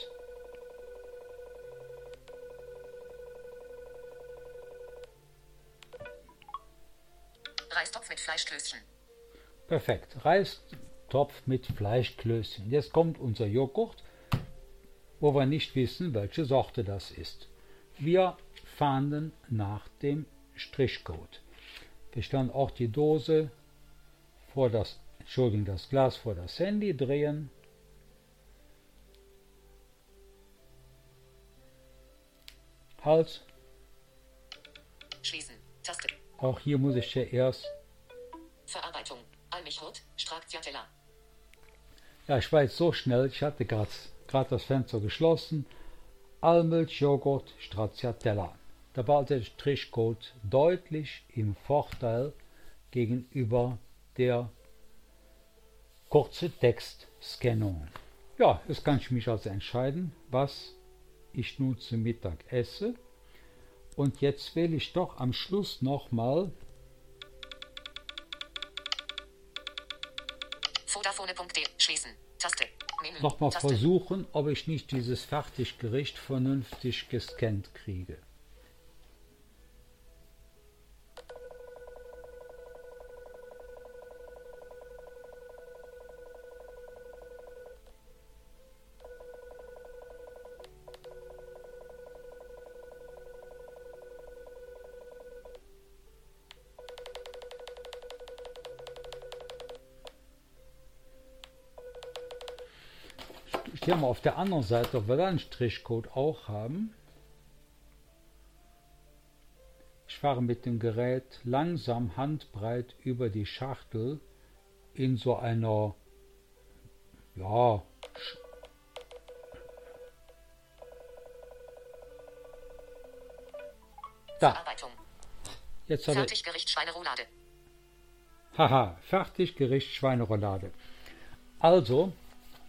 Reistopf mit Fleischklößchen. Perfekt. Reistopf mit Fleischklößchen. Jetzt kommt unser Joghurt, wo wir nicht wissen, welche Sorte das ist. Wir fahnden nach dem Strichcode. Wir stellen auch die Dose vor das, Entschuldigung, das Glas vor das Handy, drehen. Hals. Schließen. Taste. Auch hier muss ich ja erst Verarbeitung. Almichhut. Stracciatella. Ja, ich war jetzt so schnell, ich hatte gerade das Fenster geschlossen. Almilch, Joghurt, Stracciatella. Da war der Strichcode deutlich im Vorteil gegenüber der kurze Textscannung. Ja, jetzt kann ich mich also entscheiden, was ich nun zum Mittag esse. Und jetzt wähle ich doch am Schluss nochmal Vodafone.de. Schließen. Taste. Menü. noch mal Taste. versuchen, ob ich nicht dieses Fertiggericht vernünftig gescannt kriege. Auf der anderen Seite, ob wir da einen Strichcode auch haben. Ich fahre mit dem Gerät langsam handbreit über die Schachtel in so einer, ja, da, jetzt habe ich, Fertiggericht Schweineroulade. haha, Fertiggericht Schweineroulade. Also,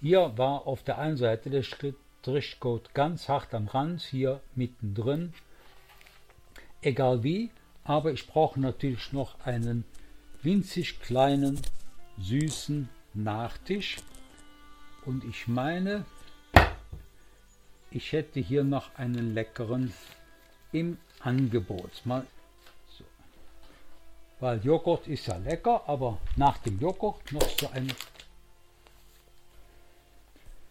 hier war auf der einen Seite der Strichcode ganz hart am Rand, hier mittendrin. Egal wie, aber ich brauche natürlich noch einen winzig kleinen, süßen Nachtisch. Und ich meine, ich hätte hier noch einen leckeren im Angebot. Mal so. Weil Joghurt ist ja lecker, aber nach dem Joghurt noch so ein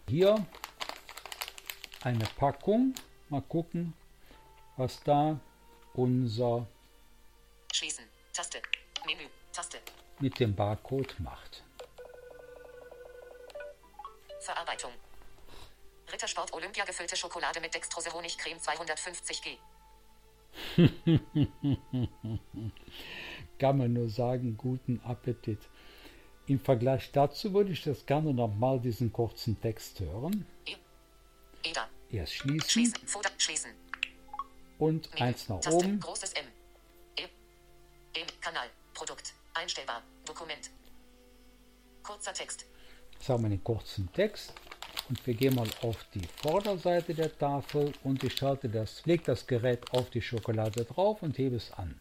hier eine Packung. Mal gucken, was da unser Schließen. Taste. Menü. Taste. mit dem Barcode macht. Verarbeitung. Rittersport Olympia gefüllte Schokolade mit Dextrose Honigcreme 250g. Kann man nur sagen, guten Appetit. Im Vergleich dazu würde ich das gerne nochmal diesen kurzen Text hören. Erst schließen. Schließen. Folder. Schließen. Und Menü. eins nach Taste. oben. Großes M. E. E. Kanal. Produkt. Einstellbar. Dokument. Kurzer Text. Jetzt haben wir den kurzen Text. Und wir gehen mal auf die Vorderseite der Tafel und ich schalte das, leg das Gerät auf die Schokolade drauf und hebe es an.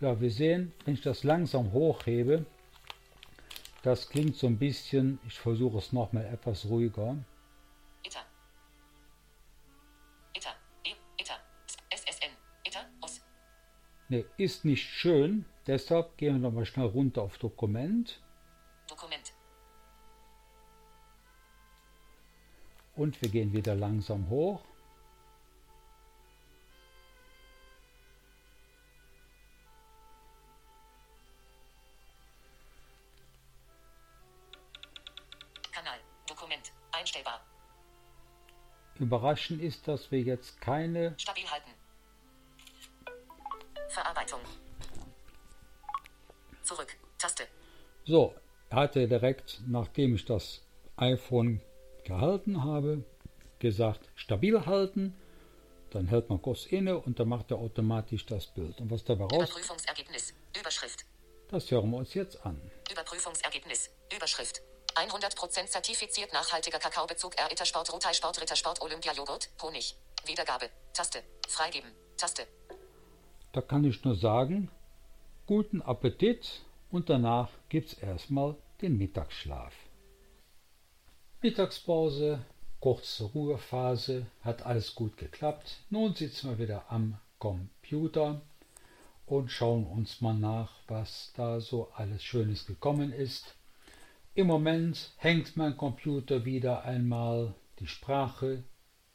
Ja, wir sehen, wenn ich das langsam hochhebe, das klingt so ein bisschen, ich versuche es nochmal etwas ruhiger. E. SSN. Ne, ist nicht schön, deshalb gehen wir nochmal schnell runter auf Dokument Dokument. und wir gehen wieder langsam hoch. Überraschend ist, dass wir jetzt keine Stabil halten. Verarbeitung. Zurück. Taste. So, er hatte direkt, nachdem ich das iPhone gehalten habe, gesagt, stabil halten. Dann hält man kurz inne und dann macht er automatisch das Bild. Und was dabei raus, Überprüfungsergebnis. Überschrift. das hören wir uns jetzt an. Überprüfungsergebnis. Überschrift. 100% zertifiziert nachhaltiger Kakaobezug R Rittersport Rothai-Sport Rittersport Olympia Joghurt Honig. Wiedergabe. Taste. Freigeben. Taste. Da kann ich nur sagen, guten Appetit und danach gibt's erstmal den Mittagsschlaf. Mittagspause, kurze Ruhephase, hat alles gut geklappt. Nun sitzen wir wieder am Computer und schauen uns mal nach, was da so alles Schönes gekommen ist. Im Moment hängt mein Computer wieder einmal, die Sprache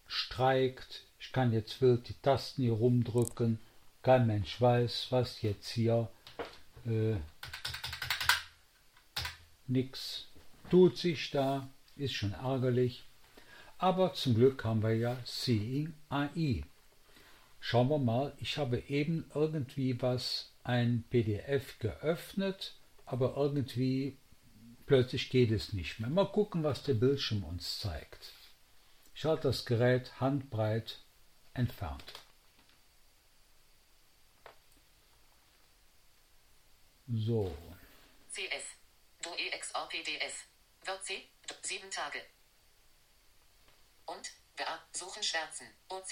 streikt, ich kann jetzt wild die Tasten hier rumdrücken, kein Mensch weiß, was jetzt hier äh, nix tut sich da, ist schon ärgerlich. Aber zum Glück haben wir ja Seeing AI. Schauen wir mal, ich habe eben irgendwie was, ein PDF geöffnet, aber irgendwie plötzlich geht es nicht mehr. Mal gucken, was der Bildschirm uns zeigt. Ich halte das Gerät handbreit entfernt. So, CF. DOE XR PDF. Wird C. 7 Tage. Und. BA. Suchen Schwärzen. OCH.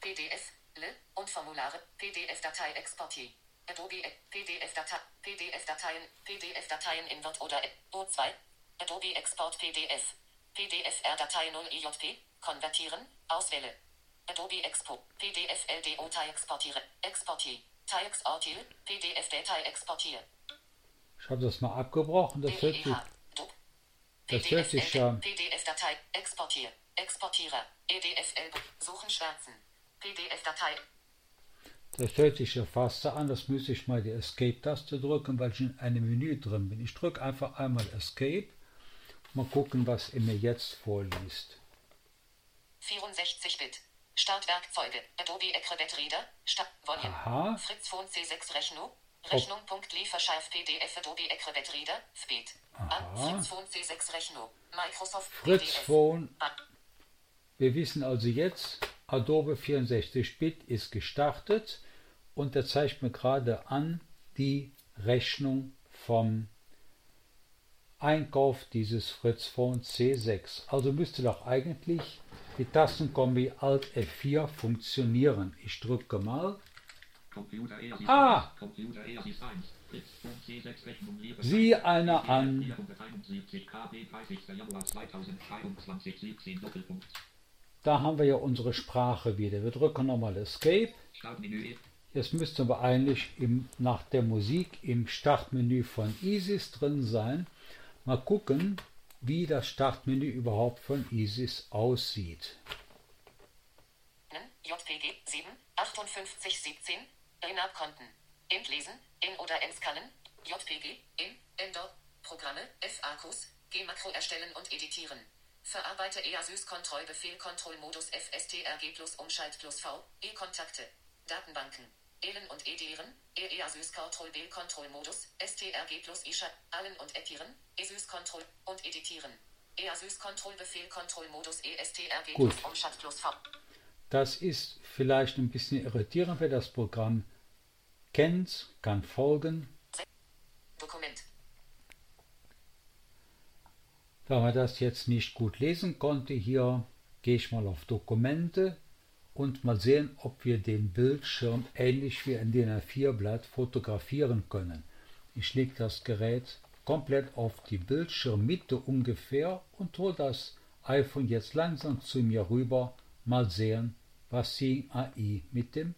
PDF. L. Und Formulare. PDF-Datei exportieren. Adobe E- PDF-Datei. PDF-Dateien. PDF-Dateien in Word oder O2. Adobe Export PDF. PDF-R-Datei 0 IJP. Konvertieren. Auswähle. Adobe Expo. PDF LDO Datei exportiere. Exportier. Datei exportier. PDF Datei exportier. ich habe das mal abgebrochen. Das hört sich, das hört sich ja, PDF-Datei. Exportier. Exportierer. EDFL. Suchen Schwärzen. PDF-Datei. Das hört sich ja fast so an, das müsste ich mal die Escape-Taste drücken, weil ich in einem Menü drin bin. Ich drücke einfach einmal Escape. Mal gucken, was er mir jetzt vorliest. 64 Bit. Startwerkzeuge. Adobe Acrobat Reader. Start. Volume. Aha. Fritz Phone C6 Rechnung. Rechnung. Punkt Lieferscharf PDF Adobe Acrobat Reader. Aha. Fritz Phone C6 Rechnung. Microsoft Fritz PDF. Phone. Wir wissen also jetzt, Adobe 64-Bit ist gestartet und er zeigt mir gerade an die Rechnung vom Einkauf dieses Fritz Phone C6. Also müsste doch eigentlich die Tastenkombi Alt F4 funktionieren. Ich drücke mal. Ah! 1, Computer ERSIS 1, Fritz Phone C6 Rechnung Lieferschein. Sieh einer an. Da haben wir ja unsere Sprache wieder. Wir drücken nochmal Escape. Startmenü Jetzt müsste aber eigentlich im, nach der Musik im Startmenü von ISIS drin sein. Mal gucken, wie das Startmenü überhaupt von ISIS aussieht. JPG 7 58 17 Renat-Konten. Entlesen, in oder entscannen, JPG, in, Ender, Programme, FAQs, G-Makro erstellen und editieren. Verarbeite EASYS Kontrollbefehl Kontrollmodus FSTRG plus Umschalt plus V, E-Kontakte, Datenbanken, ELEN und EDIREN, EASYS Kontrollbefehl Kontrollmodus, STRG plus ISHA, Allen und ETIREN, ESYS Kontroll und Editieren. EASYS Kontrollbefehl Kontrollmodus ESTRG Gut. plus Umschalt plus V. Das ist vielleicht ein bisschen irritierend, wer das Programm kennt, kann folgen. Dokument. Da man das jetzt nicht gut lesen konnte, hier gehe ich mal auf Dokumente und mal sehen, ob wir den Bildschirm ähnlich wie ein DIN A4-Blatt fotografieren können. Ich lege das Gerät komplett auf die Bildschirmmitte ungefähr und hole das iPhone jetzt langsam zu mir rüber. Mal sehen, was die AI mit dem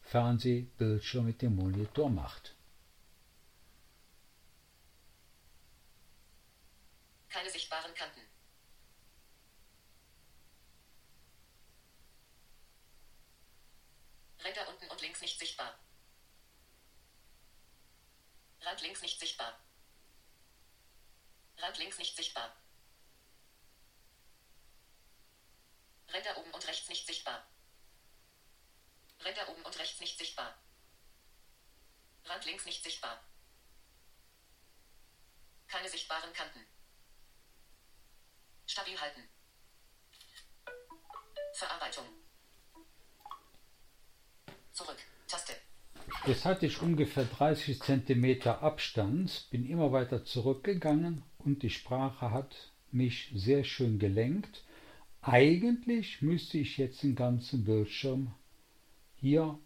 Fernsehbildschirm, mit dem Monitor macht. Keine sichtbaren Kanten. Ränder unten und links nicht sichtbar. Rand links nicht sichtbar. Rand links nicht sichtbar. Ränder oben und rechts nicht sichtbar. Ränder oben und rechts nicht sichtbar. Rand links nicht sichtbar. Keine sichtbaren Kanten. Stabil halten. Verarbeitung. Zurück. Taste. Jetzt hatte ich ungefähr 30 cm Abstand, bin immer weiter zurückgegangen und die Sprache hat mich sehr schön gelenkt. Eigentlich müsste ich jetzt den ganzen Bildschirm hier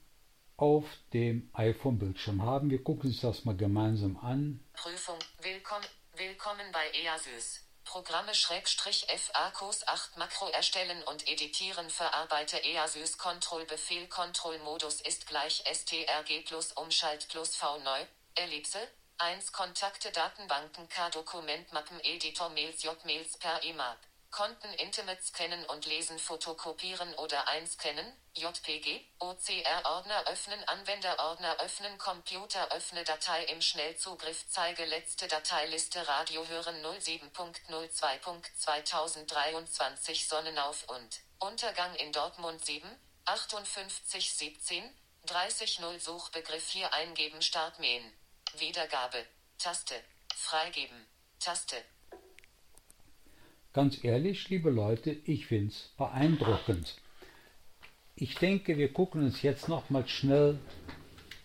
auf dem iPhone-Bildschirm haben. Wir gucken uns das mal gemeinsam an. Prüfung. Willkommen, willkommen bei EASYS. Programme Schrägstrich FAQs 8 Makro erstellen und editieren. Verarbeite EASYS Kontrollbefehl Kontrollmodus ist gleich STRG plus Umschalt plus V neu. Ellipse. 1 Kontakte Datenbanken K Dokumentmappen Editor Mails J Mails per EMAP. Konten Intimate scannen und lesen fotokopieren oder einscannen, JPG, OCR-Ordner öffnen Anwenderordner öffnen Computer öffne Datei im Schnellzugriff zeige letzte Dateiliste Radio hören 07.02.2023 Sonnenauf und Untergang in Dortmund 7, 58 17, 30 0 Suchbegriff hier eingeben Start mähen. Wiedergabe, Taste, freigeben, Taste. Ganz ehrlich, liebe Leute, ich finde es beeindruckend. Ich denke, wir gucken uns jetzt nochmal schnell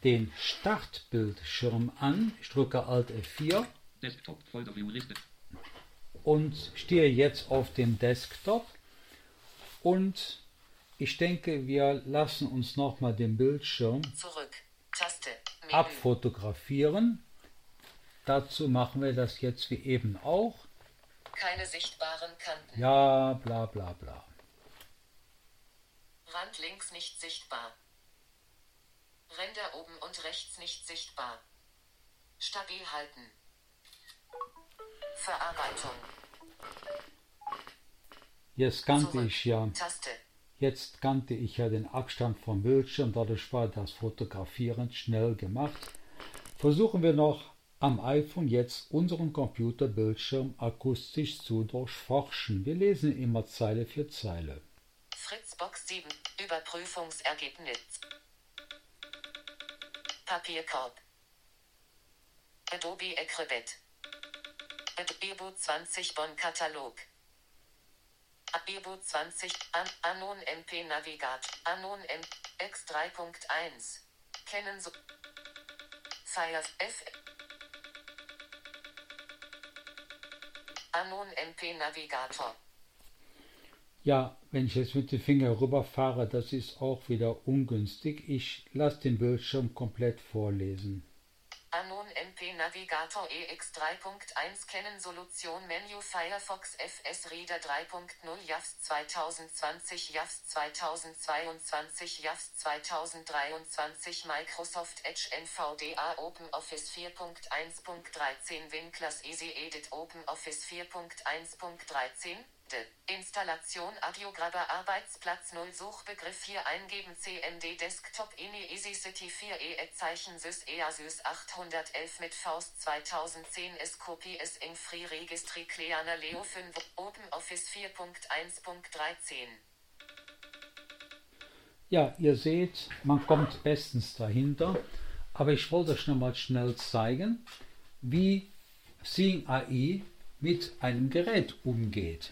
den Startbildschirm an. Ich drücke Alt F4 Desktop und stehe jetzt auf dem Desktop. Und ich denke, wir lassen uns nochmal den Bildschirm Zurück. Taste. Abfotografieren. Dazu machen wir das jetzt wie eben auch. Keine sichtbaren Kanten. Ja, bla bla bla. Rand links nicht sichtbar. Ränder oben und rechts nicht sichtbar. Stabil halten. Verarbeitung. Jetzt kannte Zurück. ich ja, Taste. jetzt kannte ich ja den Abstand vom Bildschirm, dadurch war das Fotografieren schnell gemacht. Versuchen wir noch am iPhone jetzt unseren Computerbildschirm akustisch zu durchforschen. Wir lesen immer Zeile für Zeile. Fritzbox 7. Überprüfungsergebnis. Papierkorb. Adobe Acrobat. Adobe 20 Bonn Katalog. Adobe 20 An Anon MP Navigat. Anon M X 3.1. Kennen so Fire F Anon MP Navigator. Ja, wenn ich jetzt mit dem Finger rüberfahre, das ist auch wieder ungünstig. Ich lasse den Bildschirm komplett vorlesen. Anon MP Navigator EX 3.1 Kennen Solution Menü Firefox FS Reader 3.0 JAWS 2020 JAWS 2022 JAWS 2023 Microsoft Edge NVDA OpenOffice 4.1.13 Winklers Easy Edit OpenOffice 4.1.13 De. Installation Audiograbber Arbeitsplatz 0 Suchbegriff hier eingeben CMD Desktop INI Easy City 4 E Zeichen Sys EASYS 811 mit Faust 2010 S Copy S in Free Registry Cleana Leo 5 Open Office 4.1.13 Ja, ihr seht, man kommt bestens dahinter, aber ich wollte euch noch mal schnell zeigen, wie Seeing AI mit einem Gerät umgeht.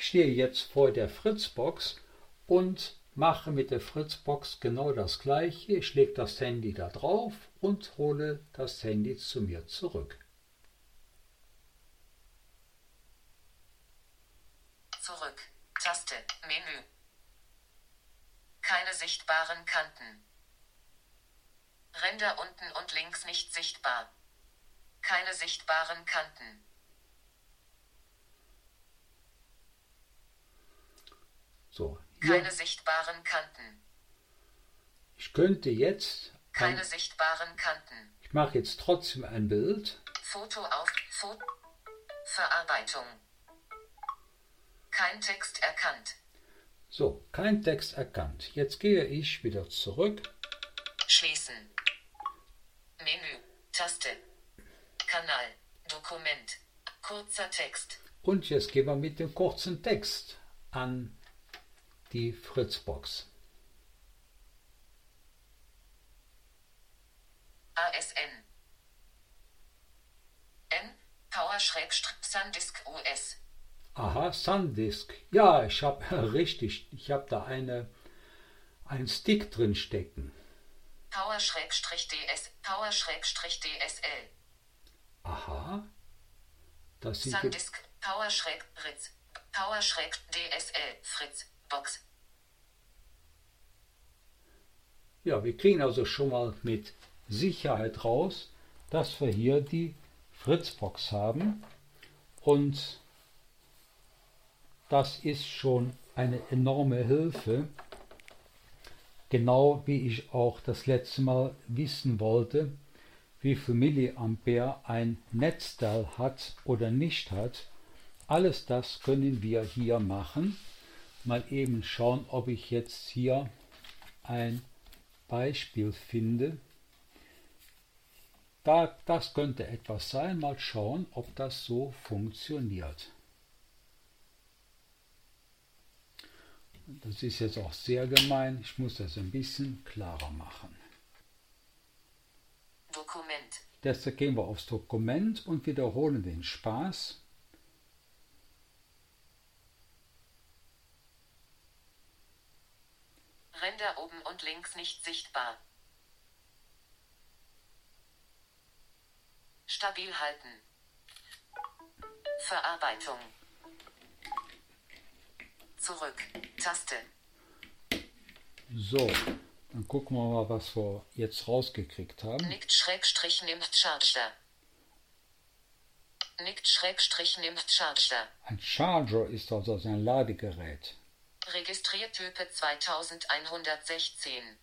Stehe jetzt vor der Fritzbox und mache mit der Fritzbox genau das gleiche. Ich lege das Handy da drauf und hole das Handy zu mir zurück. Zurück. Taste. Menü. Keine sichtbaren Kanten. Ränder unten und links nicht sichtbar. Keine sichtbaren Kanten. So, Keine hier, sichtbaren Kanten. ich könnte jetzt, ein, Keine sichtbaren Kanten. ich mache jetzt trotzdem ein Bild. Foto auf. Foto. Verarbeitung. Kein Text erkannt. So, kein Text erkannt. Jetzt gehe ich wieder zurück. Schließen. Menü. Taste. Kanal. Dokument. Kurzer Text. Und jetzt gehen wir mit dem kurzen Text an die Fritzbox. ASN. N. Power Sandisk US. Aha, Sandisk. Ja, ich habe richtig, ich habe da eine einen Stick drin stecken. Power DS. Power DSL. Aha. Das sind Sandisk. Power Fritz. Power DSL. Fritz. Box. ja, wir kriegen also schon mal mit Sicherheit raus, dass wir hier die Fritzbox haben und das ist schon eine enorme Hilfe. Genau wie ich auch das letzte Mal wissen wollte, wie viel Milliampere ein Netzteil hat oder nicht hat. Alles das können wir hier machen. Mal eben schauen, ob ich jetzt hier ein Beispiel finde. Da, das könnte etwas sein. Mal schauen, ob das so funktioniert. Das ist jetzt auch sehr gemein. Ich muss das ein bisschen klarer machen. Dokument. Deshalb gehen wir aufs Dokument und wiederholen den Spaß. Ränder oben und links nicht sichtbar. Stabil halten. Verarbeitung. Zurück. Taste. So, dann gucken wir mal, was wir jetzt rausgekriegt haben. Nickt Schrägstrich nimmt Charger. Nickt Schrägstrich nimmt Charger. Ein Charger ist also ein Ladegerät. Registriertype 2116.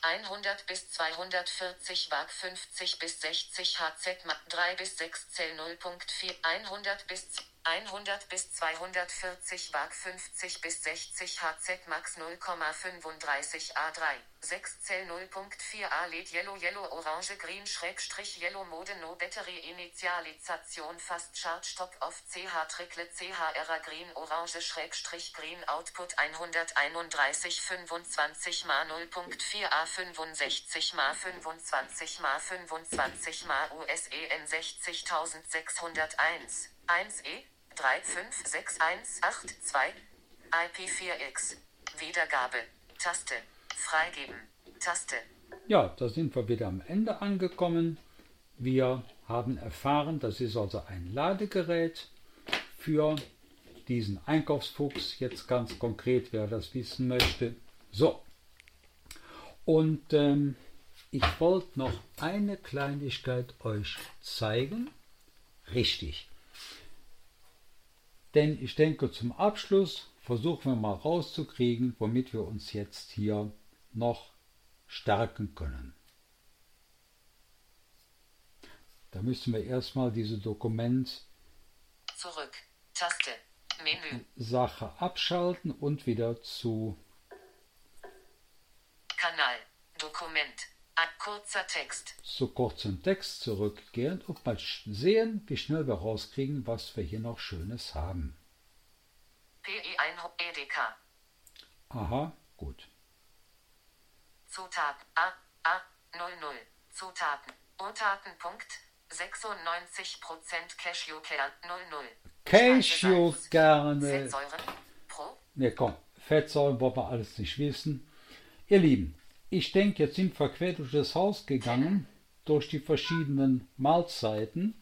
100 bis 240 Watt 50 bis 60 HZ Mat 3 bis 6 Zell 0.4 100 bis 100 bis 240 Watt 50 bis 60 HZ Max 0,35 A3 6 Zell 0.4 A LED Yellow Yellow Orange Green Schrägstrich Yellow Mode No Battery Initialisation Fast Charge Stop Off CH Trickle CHR Green Orange Schrägstrich Green Output 131 25 mal 0.4 A 65 mal 25 mal 25 mal USEN 60601 1E 356182 IP4X Wiedergabe Taste Freigeben Taste Ja, da sind wir wieder am Ende angekommen. Wir haben erfahren, das ist also ein Ladegerät für diesen Einkaufsfuchs. Jetzt ganz konkret, wer das wissen möchte. So. Und ähm, ich wollte noch eine Kleinigkeit euch zeigen. Richtig. Denn ich denke, zum Abschluss versuchen wir mal rauszukriegen, womit wir uns jetzt hier noch stärken können. Da müssen wir erstmal dieses Dokument Zurück Taste Menü. Sache abschalten und wieder zu Kanal. Dokument. Kurzer Text. zu kurzem Text zurückgehen und mal sehen, wie schnell wir rauskriegen, was wir hier noch Schönes haben. PE1 EDK. Aha, gut. Zutaten. A. A. 00. Zutaten. Zutatenpunkt. 96% Cashewkern 00. Cashewkerne. Fettsäuren. Pro. Ne, komm, Fettsäuren wollen wir alles nicht wissen. Ihr Lieben, ich denke, jetzt sind wir quer durch das Haus gegangen, durch die verschiedenen Mahlzeiten.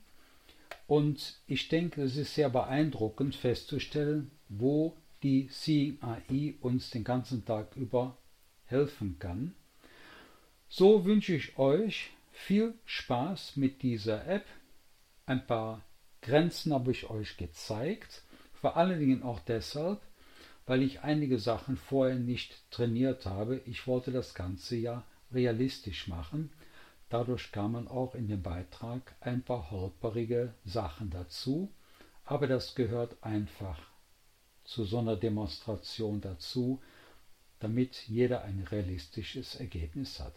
Und ich denke, es ist sehr beeindruckend festzustellen, wo die CAI uns den ganzen Tag über helfen kann. So wünsche ich euch viel Spaß mit dieser App. Ein paar Grenzen habe ich euch gezeigt. Vor allen Dingen auch deshalb, weil ich einige Sachen vorher nicht trainiert habe. Ich wollte das Ganze ja realistisch machen. Dadurch kamen auch in dem Beitrag ein paar holperige Sachen dazu. Aber das gehört einfach zu so einer Demonstration dazu, damit jeder ein realistisches Ergebnis hat.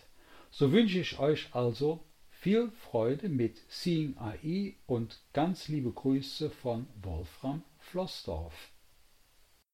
So wünsche ich euch also viel Freude mit Seeing AI und ganz liebe Grüße von Wolfram Flossdorf.